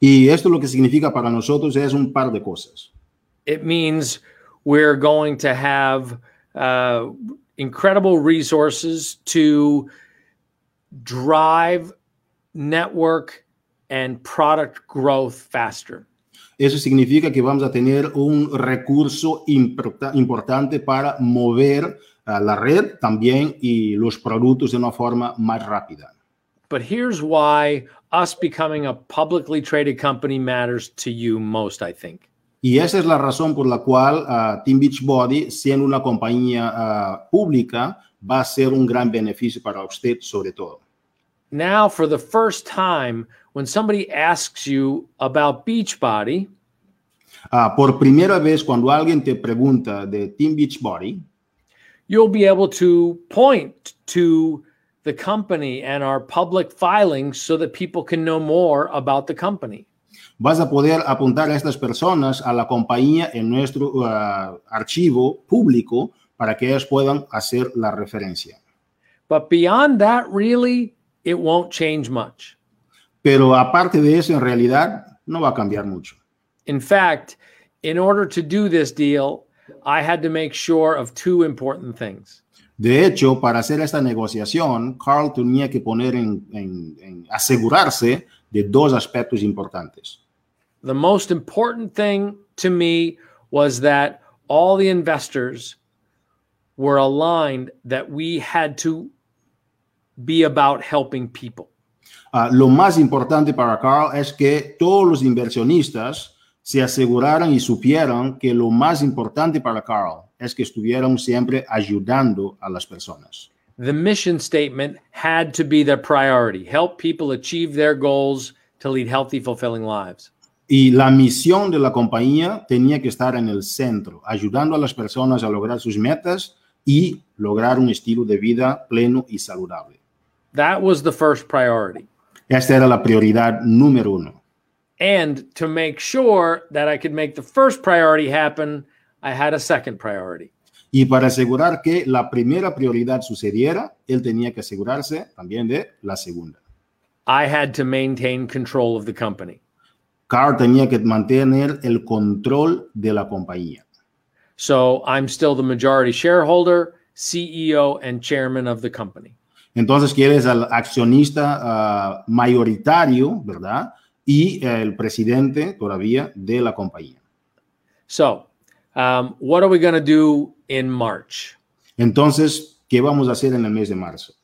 Y esto lo que significa para nosotros es un par de cosas. It means we're going to have uh, incredible resources to drive network and product growth faster. Eso significa que vamos a tener un recurso importante para mover uh, la red también y los productos de una forma más rápida. But here's why us becoming a publicly traded company matters to you most, I think. Y esa es la razón por la cual uh, Team Beachbody, siendo una compañía uh, pública, va a ser un gran beneficio para usted sobre todo. Now, for the first time, when somebody asks you about Beachbody, uh, por primera vez cuando alguien te pregunta de Team Beachbody, you'll be able to point to the company and our public filings so that people can know more about the company. Vas a poder apuntar a estas personas a la compañía en nuestro uh, archivo público para que ellos puedan hacer la referencia. But beyond that, really, it won't change much. Pero aparte de eso, en realidad, no va a cambiar mucho. In fact, in order to do this deal, I had to make sure of two important things. De hecho, para hacer esta negociación, Carl tenía que poner en, en, en asegurarse de dos aspectos importantes the most important thing to me was that all the investors were aligned that we had to be about helping people. Ah, lo más importante para Carl es que todos los inversionistas se aseguraran y supieran que lo más importante para Carl es que estuvieran siempre ayudando a las personas. The mission statement had to be the priority help people achieve their goals to lead healthy, fulfilling lives. Y la misión de la compañía tenía que estar en el centro, ayudando a las personas a lograr sus metas y lograr un estilo de vida pleno y saludable. That was the first priority. Esta era la prioridad número uno. And to make sure that I could make the first priority happen, I had a second priority. Y para asegurar que la primera prioridad sucediera, él tenía que asegurarse también de la segunda. I had to maintain control of the company. Carl tenía que mantener el control de la compañía. So I'm still the majority shareholder, CEO, and chairman of the company. Entonces, que eres el accionista ah, mayoritario, ¿verdad? Y el presidente todavía de la compañía. So, um, what are we going to do in March? Entonces, ¿qué vamos a hacer en el mes de marzo?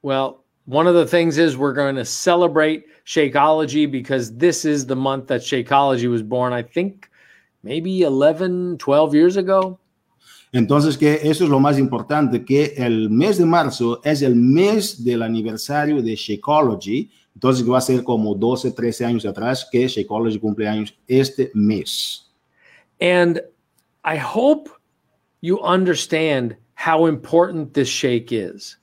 Well, one of the things is we're going to celebrate Shakeology because this is the month that Shakeology was born. I think maybe 11, 12 years ago. Entonces, que eso es lo más importante, que el mes de marzo es el mes del aniversario de Shakeology. Entonces, va a ser como 12, 13 años atrás que Shakeology cumple años este mes. And I hope you understand how important this shake is.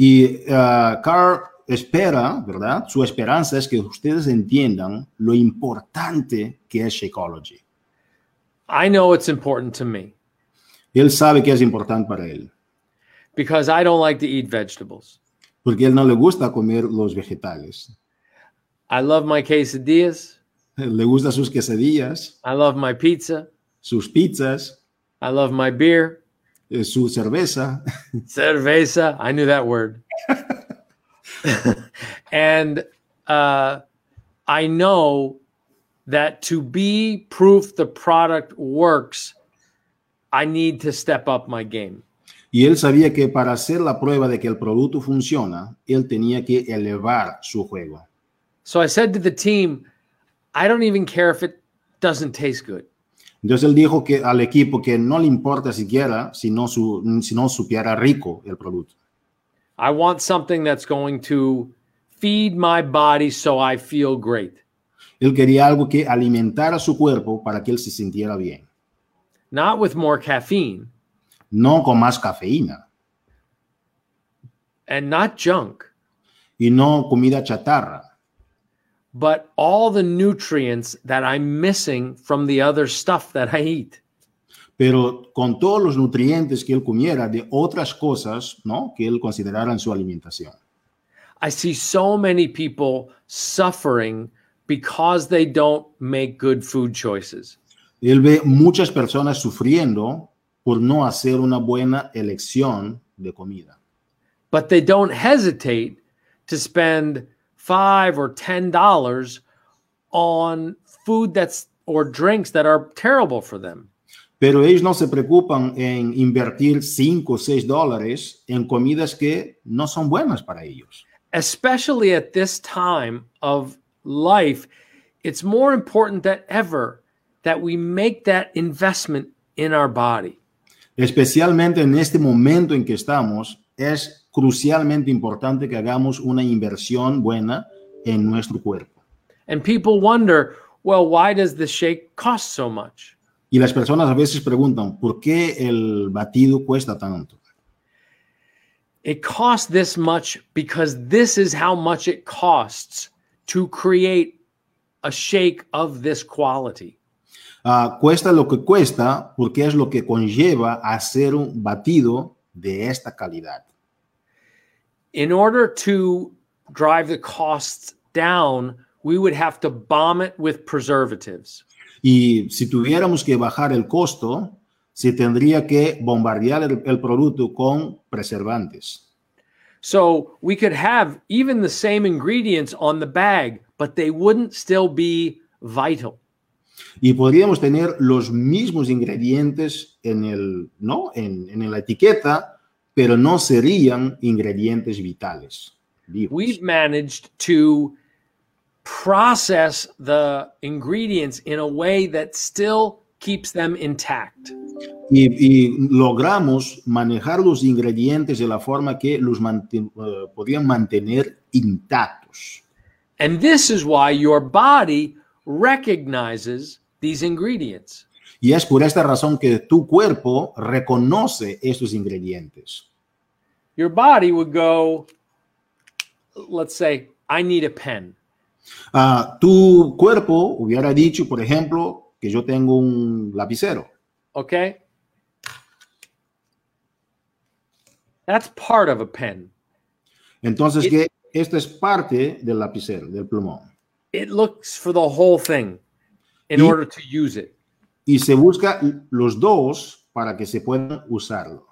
Y uh, Carl espera, ¿verdad? Su esperanza es que ustedes entiendan lo importante que es Shakeology. I know it's important to me Él sabe que es importante para él, because I don't like to eat vegetables. porque él no le gusta comer los vegetales. I love my quesadillas. Le gustan sus quesadillas, I love my pizza. sus pizzas, I love my beer. Eh, su cerveza. Cerveza. I knew that word. and uh, I know that to be proof the product works, I need to step up my game. Y él sabía que para hacer la prueba de que el producto funciona, él tenía que elevar su juego. So I said to the team, I don't even care if it doesn't taste good. Entonces él dijo que al equipo que no le importa siquiera si no, su, si no supiera rico el producto. I want something that's going to feed my body so I feel great. Él quería algo que alimentara su cuerpo para que él se sintiera bien, Not with more caffeine. No con más cafeína. And not junk, y no comida chatarra, but all the nutrients that I'm missing from the other stuff that I eat. pero con todos los nutrientes que él comiera de otras cosas, ¿no? Que él considerara en su alimentación. I see so many people suffering because they don't make good food choices. Él ve muchas personas sufriendo por no hacer una buena elección de comida. but they don't hesitate to spend five or ten dollars on food that's or drinks that are terrible for them. Pero ellos no se preocupan en invertir 5 o 6 dólares en comidas que no son buenas para ellos. Especially at this time of life, it's more important than ever that we make that investment in our body. Especialmente en este momento en que estamos, es crucialmente importante que hagamos una inversión buena en nuestro cuerpo. And people wonder, well, why does the shake cost so much? Y las personas a veces preguntan, ¿por qué el batido cuesta tanto? It costs this much because this is how much it costs to create a shake of this quality. Ah, cuesta lo que cuesta porque es lo que conlleva hacer un batido de esta calidad. In order to drive the costs down, we would have to bomb it with preservatives. Y si tuviéramos que bajar el costo, se tendría que bombardear el, el producto con preservantes. So we could have even the same ingredients on the bag, but they wouldn't still be vital. Y podríamos tener los mismos ingredientes en, el, ¿no? en, en la etiqueta, pero no serían ingredientes vitales. vivos. We've managed to process the ingredients in a way that still keeps them intact. Y, y logramos manejar los ingredientes de la forma que los manten- eh, podían mantener intactos. And this is why your body recognizes these ingredients. Y es por esta razón que tu cuerpo reconoce estos ingredientes. Your body would go, let's say, I need a pen. Ah, tu cuerpo hubiera dicho, por ejemplo, que yo tengo un lapicero. Okay? That's part of a pen. Entonces, Y- que esta es parte del lapicero, del plumón. It looks for the whole thing in Y- order to use it. Y se busca los dos para que se puedan usarlo.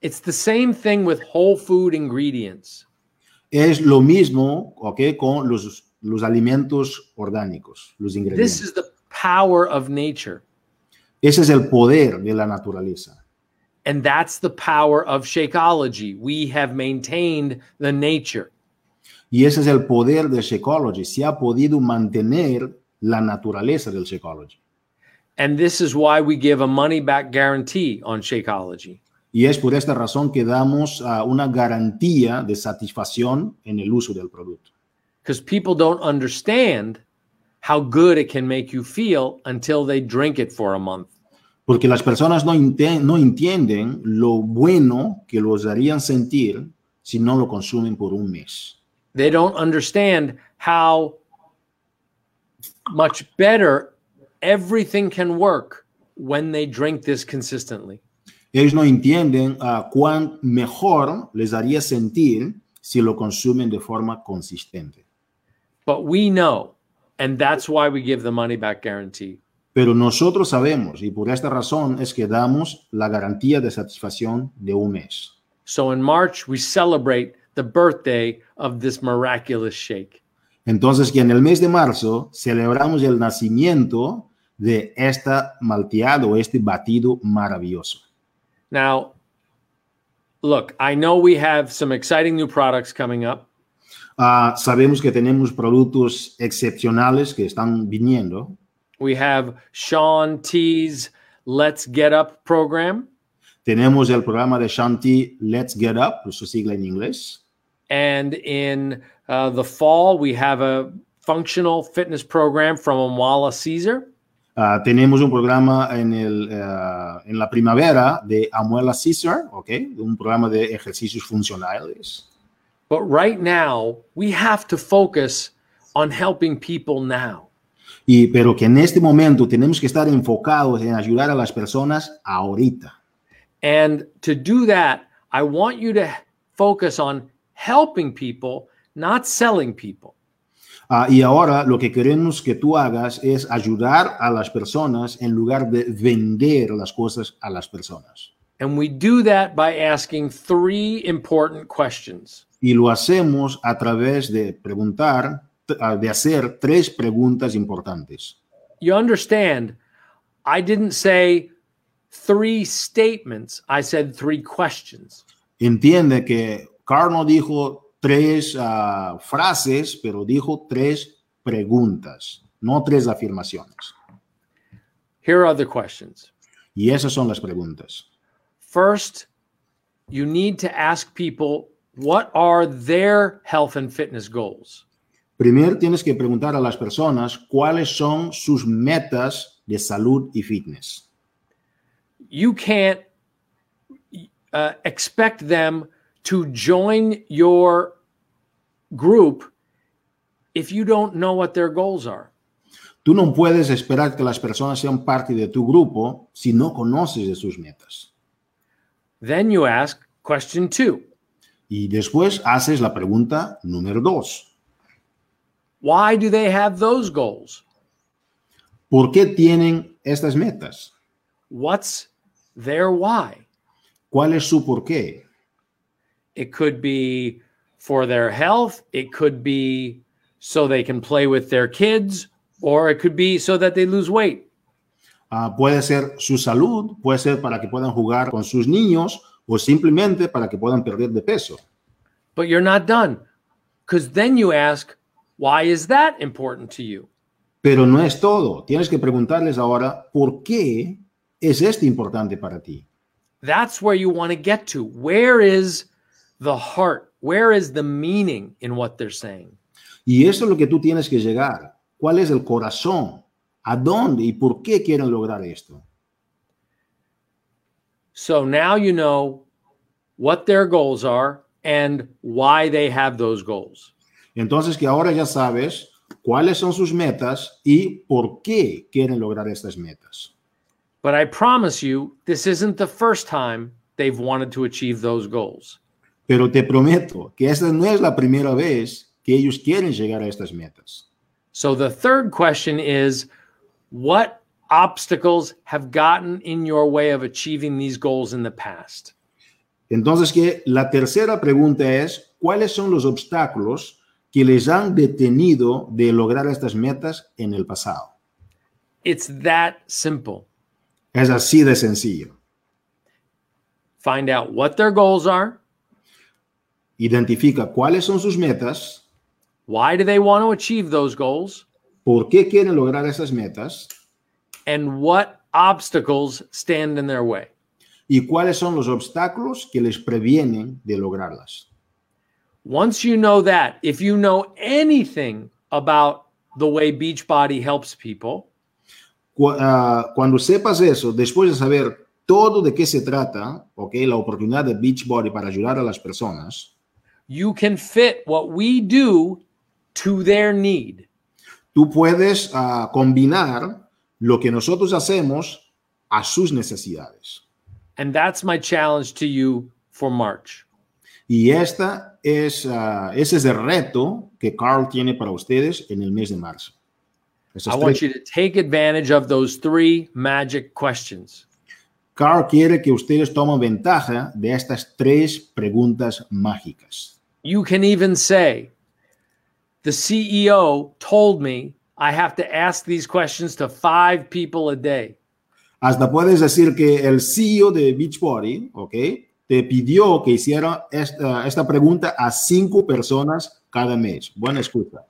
It's the same thing with whole food ingredients. Es lo mismo, okay, Con los, los alimentos orgánicos, los ingredientes. This is the power of nature. Ese es el poder de la naturaleza. And that's the power of Shakeology. We have maintained the nature. Y ese es el poder de Shakeology. Se ha podido mantener la naturaleza del Shakeology. And this is why we give a money back guarantee on Shakeology. Y es por esta razón que damos ah, una garantía de satisfacción en el uso del producto. Because people don't understand how good it can make you feel until they drink it for a month. Porque las personas no, no entienden lo bueno que los harían sentir si no lo consumen por un mes. They don't understand how much better everything can work when they drink this consistently. Ellos no entienden ah, cuán mejor les haría sentir si lo consumen de forma consistente. But we know, and that's why we give the money back guarantee. Pero nosotros sabemos y por esta razón es que damos la garantía de satisfacción de un mes. So in March, we celebrate the birthday of this miraculous shake. Entonces, que en el mes de marzo celebramos el nacimiento de esta malteado, este batido maravilloso. Now, look, I know we have some exciting new products coming up. Ah, sabemos que tenemos productos excepcionales que están viniendo. We have Sean T's Let's Get Up program, Tenemos el programa de Shanti Let's Get Up, su sigla en inglés. And in uh, the fall, we have a functional fitness program from Amwala Caesar. Ah, tenemos un programa en, el, ah, en la primavera de Amuela Caesar, ¿ok? Un programa de ejercicios funcionales. But right now, we have to focus on helping people now. Y, pero que en este momento tenemos que estar enfocados en ayudar a las personas ahorita. And to do that, I want you to focus on helping people, not selling people. Ah, y ahora lo que queremos que tú hagas es ayudar a las personas en lugar de vender las cosas a las personas. And we do that by asking three important questions. Y lo hacemos a través de preguntar, ah, de hacer tres preguntas importantes. You understand, I didn't say three statements, I said three questions. Entiende que Carl no dijo tres ah, frases, pero dijo tres preguntas, no tres afirmaciones. Here are the questions. Y esas son las preguntas. First, you need to ask people what are their health and fitness goals? Primero tienes que preguntar a las personas cuáles son sus metas de salud y fitness. You can't uh, expect them to join your group if you don't know what their goals are. Tú no puedes esperar que las personas sean parte de tu grupo si no conoces de sus metas. Then you ask question two Y después haces la pregunta número dos. Why do they have those goals? ¿Por qué tienen estas metas? What's their why? ¿Cuál es su por qué? It could be for their health, it could be so they can play with their kids, or it could be so that they lose weight. Ah, puede ser su salud, puede ser para que puedan jugar con sus niños o simplemente para que puedan perder de peso. But you're not done because then you ask, why is that important to you? Pero no es todo. Tienes que preguntarles ahora, ¿por qué es este importante para ti? That's where you want to get to. Where is the heart? Where is the meaning in what they're saying? Y eso es lo que tú tienes que llegar. ¿Cuál es el corazón? ¿A dónde y por qué quieren lograr esto? So now you know what their goals are and why they have those goals. Entonces que ahora ya sabes cuáles son sus metas y por qué quieren lograr estas metas. But I promise you, this isn't the first time they've wanted to achieve those goals. Pero te prometo que esta no es la primera vez que ellos quieren llegar a estas metas. So the third question is what obstacles have gotten in your way of achieving these goals in the past? Entonces que la tercera pregunta es, ¿cuáles son los obstáculos que les han detenido de lograr estas metas en el pasado? It's that simple. Es así de sencillo. Find out what their goals are, Identifica cuáles son sus metas, why do they want to achieve those goals, por qué quieren lograr esas metas and what obstacles stand in their way. y cuáles son los obstáculos que les previenen de lograrlas. Once you know that, if you know anything about the way Beachbody helps people, ah, cuando sepas eso, después de saber todo de qué se trata, ok, la oportunidad de Beachbody para ayudar a las personas, you can fit what we do to their need. tú puedes ah, combinar lo que nosotros hacemos a sus necesidades. And that's my challenge to you for March. Y esta es, ah, ese es el reto que Carl tiene para ustedes en el mes de marzo. Esas I want you to take advantage of those three magic questions. Carl quiere que ustedes tomen ventaja de estas tres preguntas mágicas. You can even say, the CEO told me I have to ask these questions to five people a day. Hasta puedes decir que el CEO de Beachbody, ¿ok? Te pidió que hiciera esta, esta pregunta a cinco personas cada mes. Buena excusa.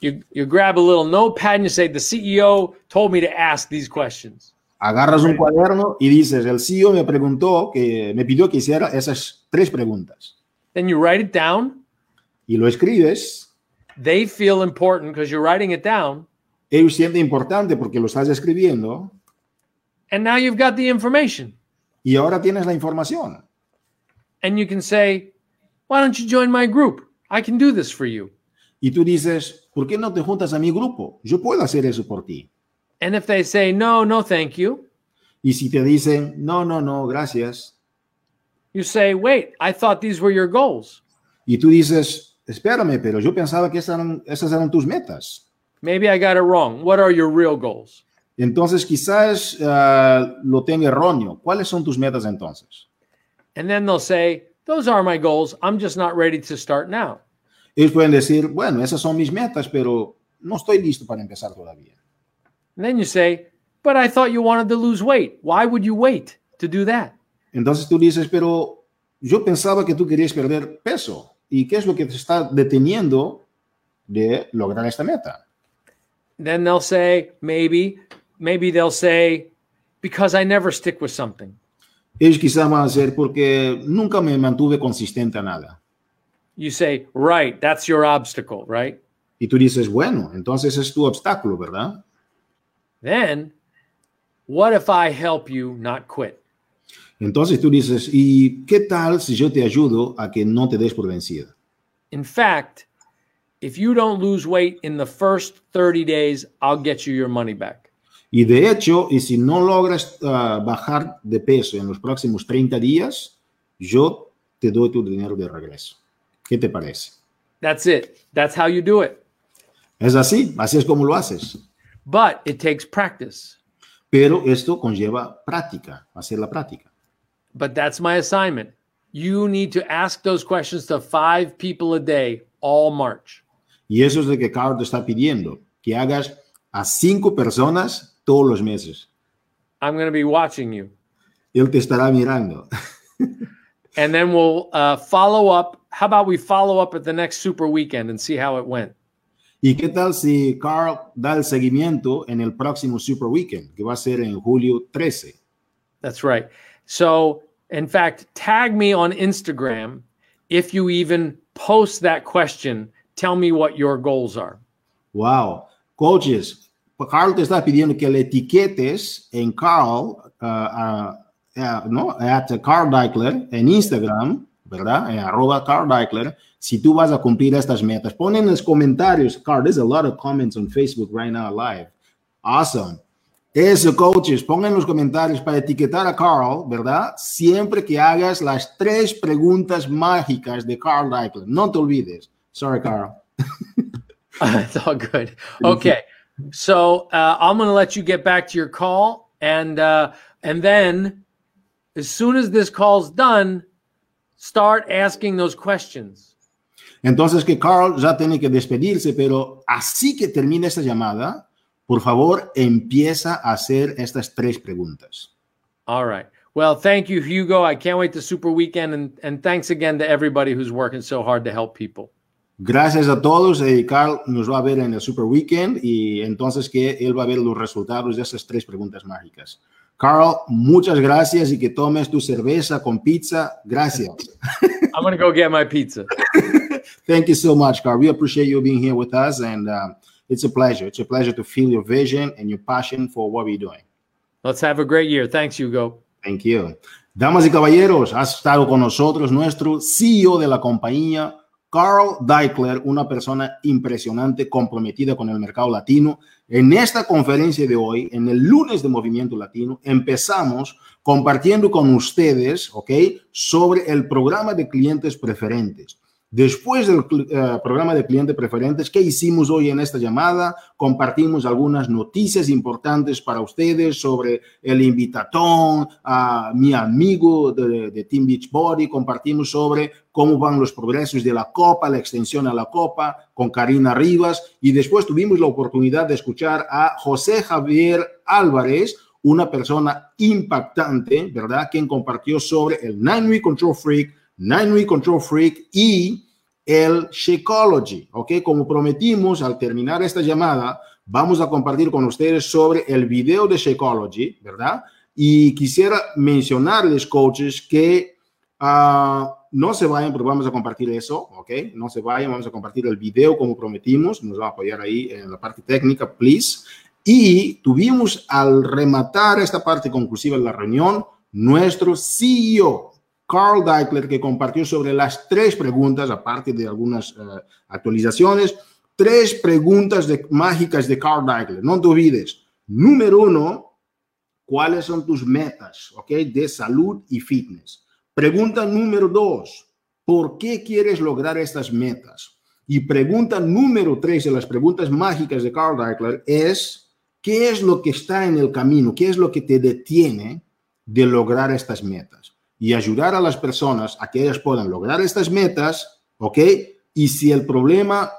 You, you grab a little notepad and you say, the CEO told me to ask these questions. Agarras un cuaderno y dices, el CEO me preguntó, que me pidió que hiciera esas tres preguntas. Then you write it down. Y lo escribes. They feel important because you're writing it down. Ellos sienten importante porque lo estás escribiendo And now you've got the information. y ahora tienes la información. And you can say, why don't you join my group? I can do this for you. Y tú dices, ¿por qué no te juntas a mi grupo? Yo puedo hacer eso por ti. And if they say, no, no, thank you, Y si te dicen, no, no, no, gracias. You say, wait, I thought these were your goals. Y tú dices, espérame, pero yo pensaba que esas eran, esas eran tus metas. Maybe I got it wrong. What are your real goals? Entonces quizás ah, lo tenga erróneo. ¿Cuáles son tus metas entonces? And then they'll say, those are my goals. I'm just not ready to start now. Ellos pueden decir, bueno, esas son mis metas, pero no estoy listo para empezar todavía. And then you say, but I thought you wanted to lose weight. Why would you wait to do that? Entonces tú dices, pero yo pensaba que tú querías perder peso. ¿Y qué es lo que te está deteniendo de lograr esta meta? Then they'll say, maybe, maybe they'll say, because I never stick with something. Ellos quizás van a ser porque nunca me mantuve consistente a nada. You say, right, that's your obstacle, right? Y tú dices, bueno, entonces es tu obstáculo, ¿verdad? Then, what if I help you not quit? Entonces tú dices, ¿y qué tal si yo te ayudo a que no te des por vencida? In fact, if you don't lose weight in the first 30 days, I'll get you your money back. Y de hecho, y si no logras ah, bajar de peso en los próximos 30 días, yo te doy tu dinero de regreso. ¿Qué te parece? That's it. That's how you do it. Es así, así es como lo haces. But it takes practice. Pero esto conlleva práctica, hacer la práctica. But that's my assignment. You need to ask those questions to five people a day all March. Y eso es lo que Carl te está pidiendo, que hagas a cinco personas todos los meses. I'm going to be watching you. Él te estará mirando. and then we'll uh, follow up. How about we follow up at the next Super Weekend and see how it went? ¿Y qué tal si Carl da el seguimiento en el próximo Super Weekend, que va a ser en julio 13? That's right. So, in fact, tag me on Instagram if you even post that question. Tell me what your goals are. Wow. Coaches, Carl te está pidiendo que le etiquetes en Carl, uh, uh, uh, no, at Carl Deichler en Instagram, ¿verdad? En arroba Carl Deichler, si tú vas a cumplir estas metas. Pon en los comentarios, Carl, there's a lot of comments on Facebook right now live. Awesome. Eso, coaches, pongan en los comentarios para etiquetar a Carl, ¿verdad? Siempre que hagas las tres preguntas mágicas de Carl Deichler. No te olvides. Sorry, Carl. it's all good. Okay. So uh, I'm going to let you get back to your call. And, uh, and then as soon as this call's done, start asking those questions. Entonces que Carl ya tiene que despedirse, pero así que termine esta llamada, por favor, empieza a hacer estas tres preguntas. All right. Well, thank you, Hugo. I can't wait to Super Weekend. And, and thanks again to everybody who's working so hard to help people. Gracias a todos. Eh, Carl nos va a ver en el Super Weekend y entonces que él va a ver los resultados de esas tres preguntas mágicas. Carl, muchas gracias y que tomes tu cerveza con pizza. Gracias. I'm going to go get my pizza. Thank you so much, Carl. We appreciate you being here with us and uh, it's a pleasure. It's a pleasure to feel your vision and your passion for what we're doing. Let's have a great year. Thanks, Hugo. Thank you. Damas y caballeros, ha estado con nosotros nuestro CEO de la compañía, Carl Deichler, una persona impresionante, comprometida con el mercado latino. En esta conferencia de hoy, en el lunes de Movimiento Latino, empezamos compartiendo con ustedes, ¿ok?, sobre el programa de clientes preferentes. Después del uh, programa de clientes preferentes, ¿qué hicimos hoy en esta llamada? Compartimos algunas noticias importantes para ustedes sobre el invitatón, a mi amigo de, Team Beachbody, compartimos sobre cómo van los progresos de la Copa, la extensión a la Copa con Karina Rivas y después tuvimos la oportunidad de escuchar a José Javier Álvarez, una persona impactante, ¿verdad? Quien compartió sobre el Nine Control Freak, Nine Week Control Freak y el Shakeology, ¿ok? Como prometimos al terminar esta llamada, vamos a compartir con ustedes sobre el video de Shakeology, ¿verdad? Y quisiera mencionarles, coaches, que uh, no se vayan, porque vamos a compartir eso, ¿ok? No se vayan, vamos a compartir el video como prometimos, nos va a apoyar ahí en la parte técnica, please. Y tuvimos al rematar esta parte conclusiva de la reunión, nuestro CEO, Carl Deichler, que compartió sobre las tres preguntas, aparte de algunas uh, actualizaciones, tres preguntas de, mágicas de Carl Deichler. No te olvides. Número uno, ¿cuáles son tus metas ok, de salud y fitness? Pregunta número dos, ¿por qué quieres lograr estas metas? Y pregunta número tres de las preguntas mágicas de Carl Deichler es, ¿qué es lo que está en el camino? ¿Qué es lo que te detiene de lograr estas metas? Y ayudar a las personas a que ellas puedan lograr estas metas, ¿ok? Y si el problema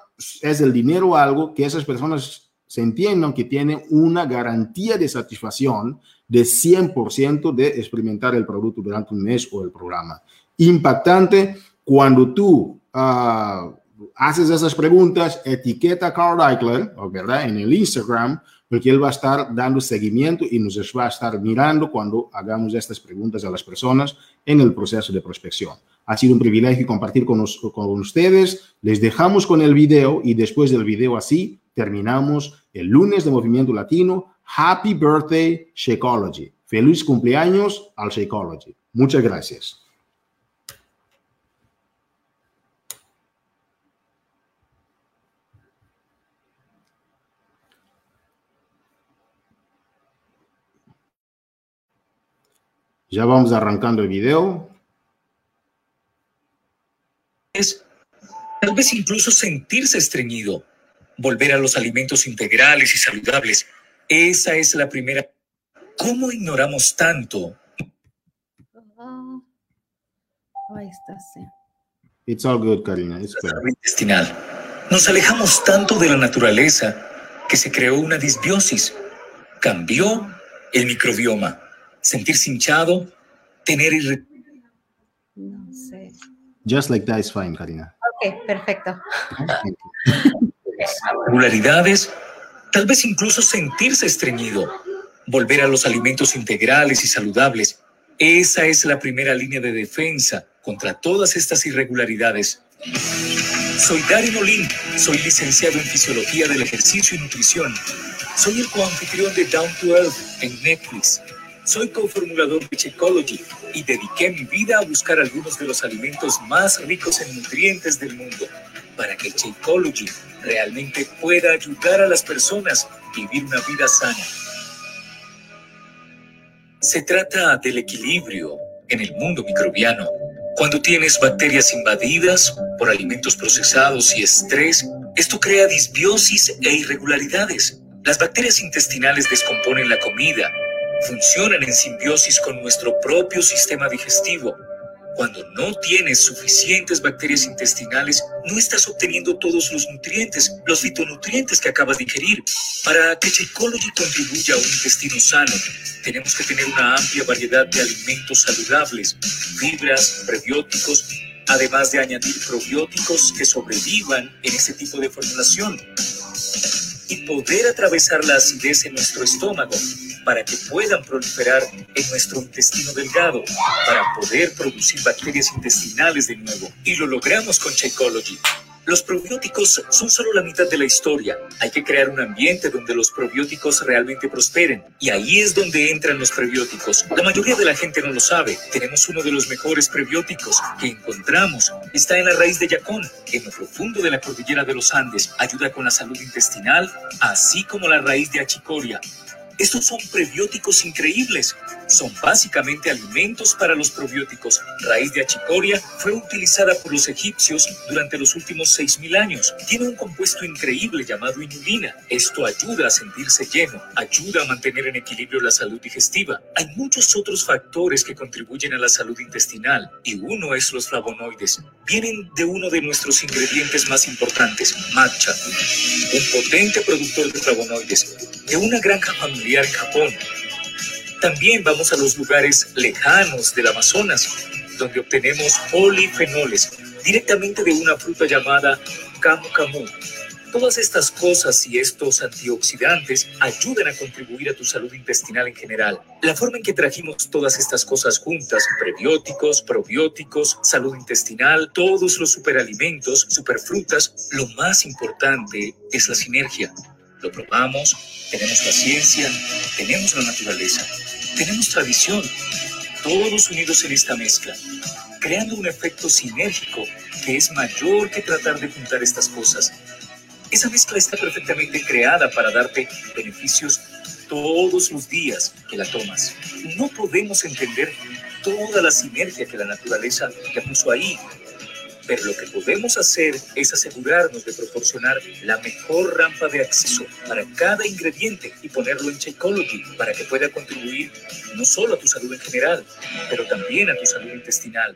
es el dinero o algo, que esas personas se entiendan que tienen una garantía de satisfacción de 100% de experimentar el producto durante un mes o el programa. Impactante cuando tú uh, haces esas preguntas, etiqueta a Carl Eichler, ¿verdad? En el Instagram, porque él va a estar dando seguimiento y nos va a estar mirando cuando hagamos estas preguntas a las personas en el proceso de prospección. Ha sido un privilegio compartir con, con ustedes. Les dejamos con el video y después del video así terminamos el lunes de Movimiento Latino. Happy birthday, Shakeology. Feliz cumpleaños al Shakeology. Muchas gracias. Ya vamos arrancando el video. Es tal vez incluso sentirse estreñido, volver a los alimentos integrales y saludables. Esa es la primera. ¿Cómo ignoramos tanto? Oh, ahí está, sí. It's all good, Karina. It's intestinal. Nos alejamos tanto de la naturaleza que se creó una disbiosis. Cambió el microbioma. Sentirse hinchado, tener irre- No sé. Just like that is fine, Karina. Ok, perfecto. irregularidades, tal vez incluso sentirse estreñido, volver a los alimentos integrales y saludables. Esa es la primera línea de defensa contra todas estas irregularidades. Soy Darin Olin, soy licenciado en Fisiología del Ejercicio y Nutrición. Soy el coanfitrión de Down to Earth en Netflix. Soy coformulador de Shakeology y dediqué mi vida a buscar algunos de los alimentos más ricos en nutrientes del mundo para que Shakeology realmente pueda ayudar a las personas a vivir una vida sana. Se trata del equilibrio en el mundo microbiano. Cuando tienes bacterias invadidas por alimentos procesados y estrés, esto crea disbiosis e irregularidades. Las bacterias intestinales descomponen la comida, funcionan en simbiosis con nuestro propio sistema digestivo. Cuando no tienes suficientes bacterias intestinales, no estás obteniendo todos los nutrientes, los fitonutrientes que acabas de ingerir. Para que Shakeology contribuya a un intestino sano, tenemos que tener una amplia variedad de alimentos saludables, fibras, prebióticos, además de añadir probióticos que sobrevivan en este tipo de formulación y poder atravesar la acidez en nuestro estómago para que puedan proliferar en nuestro intestino delgado, para poder producir bacterias intestinales de nuevo. Y lo logramos con Shakeology. Los probióticos son solo la mitad de la historia. Hay que crear un ambiente donde los probióticos realmente prosperen. Y ahí es donde entran los prebióticos. La mayoría de la gente no lo sabe. Tenemos uno de los mejores prebióticos que encontramos. Está en la raíz de yacón, en lo profundo de la cordillera de los Andes. Ayuda con la salud intestinal, así como la raíz de achicoria. Estos son prebióticos increíbles. Son básicamente alimentos para los probióticos. Raíz de achicoria fue utilizada por los egipcios durante los últimos 6.000 años. Tiene un compuesto increíble llamado inulina. Esto ayuda a sentirse lleno, ayuda a mantener en equilibrio la salud digestiva. Hay muchos otros factores que contribuyen a la salud intestinal y uno es los flavonoides. Vienen de uno de nuestros ingredientes más importantes, matcha, un potente productor de flavonoides, de una granja familiar Japón. También vamos a los lugares lejanos del Amazonas, donde obtenemos polifenoles directamente de una fruta llamada camu camu. Todas estas cosas y estos antioxidantes ayudan a contribuir a tu salud intestinal en general. La forma en que trajimos todas estas cosas juntas, prebióticos, probióticos, salud intestinal, todos los superalimentos, superfrutas, lo más importante es la sinergia. Lo probamos, tenemos la ciencia, tenemos la naturaleza, tenemos tradición, todos unidos en esta mezcla, creando un efecto sinérgico que es mayor que tratar de juntar estas cosas. Esa mezcla está perfectamente creada para darte beneficios todos los días que la tomas. No podemos entender toda la sinergia que la naturaleza ya puso ahí, pero lo que podemos hacer es asegurarnos de proporcionar la mejor rampa de acceso para cada ingrediente y ponerlo en Shakeology para que pueda contribuir no solo a tu salud en general, pero también a tu salud intestinal.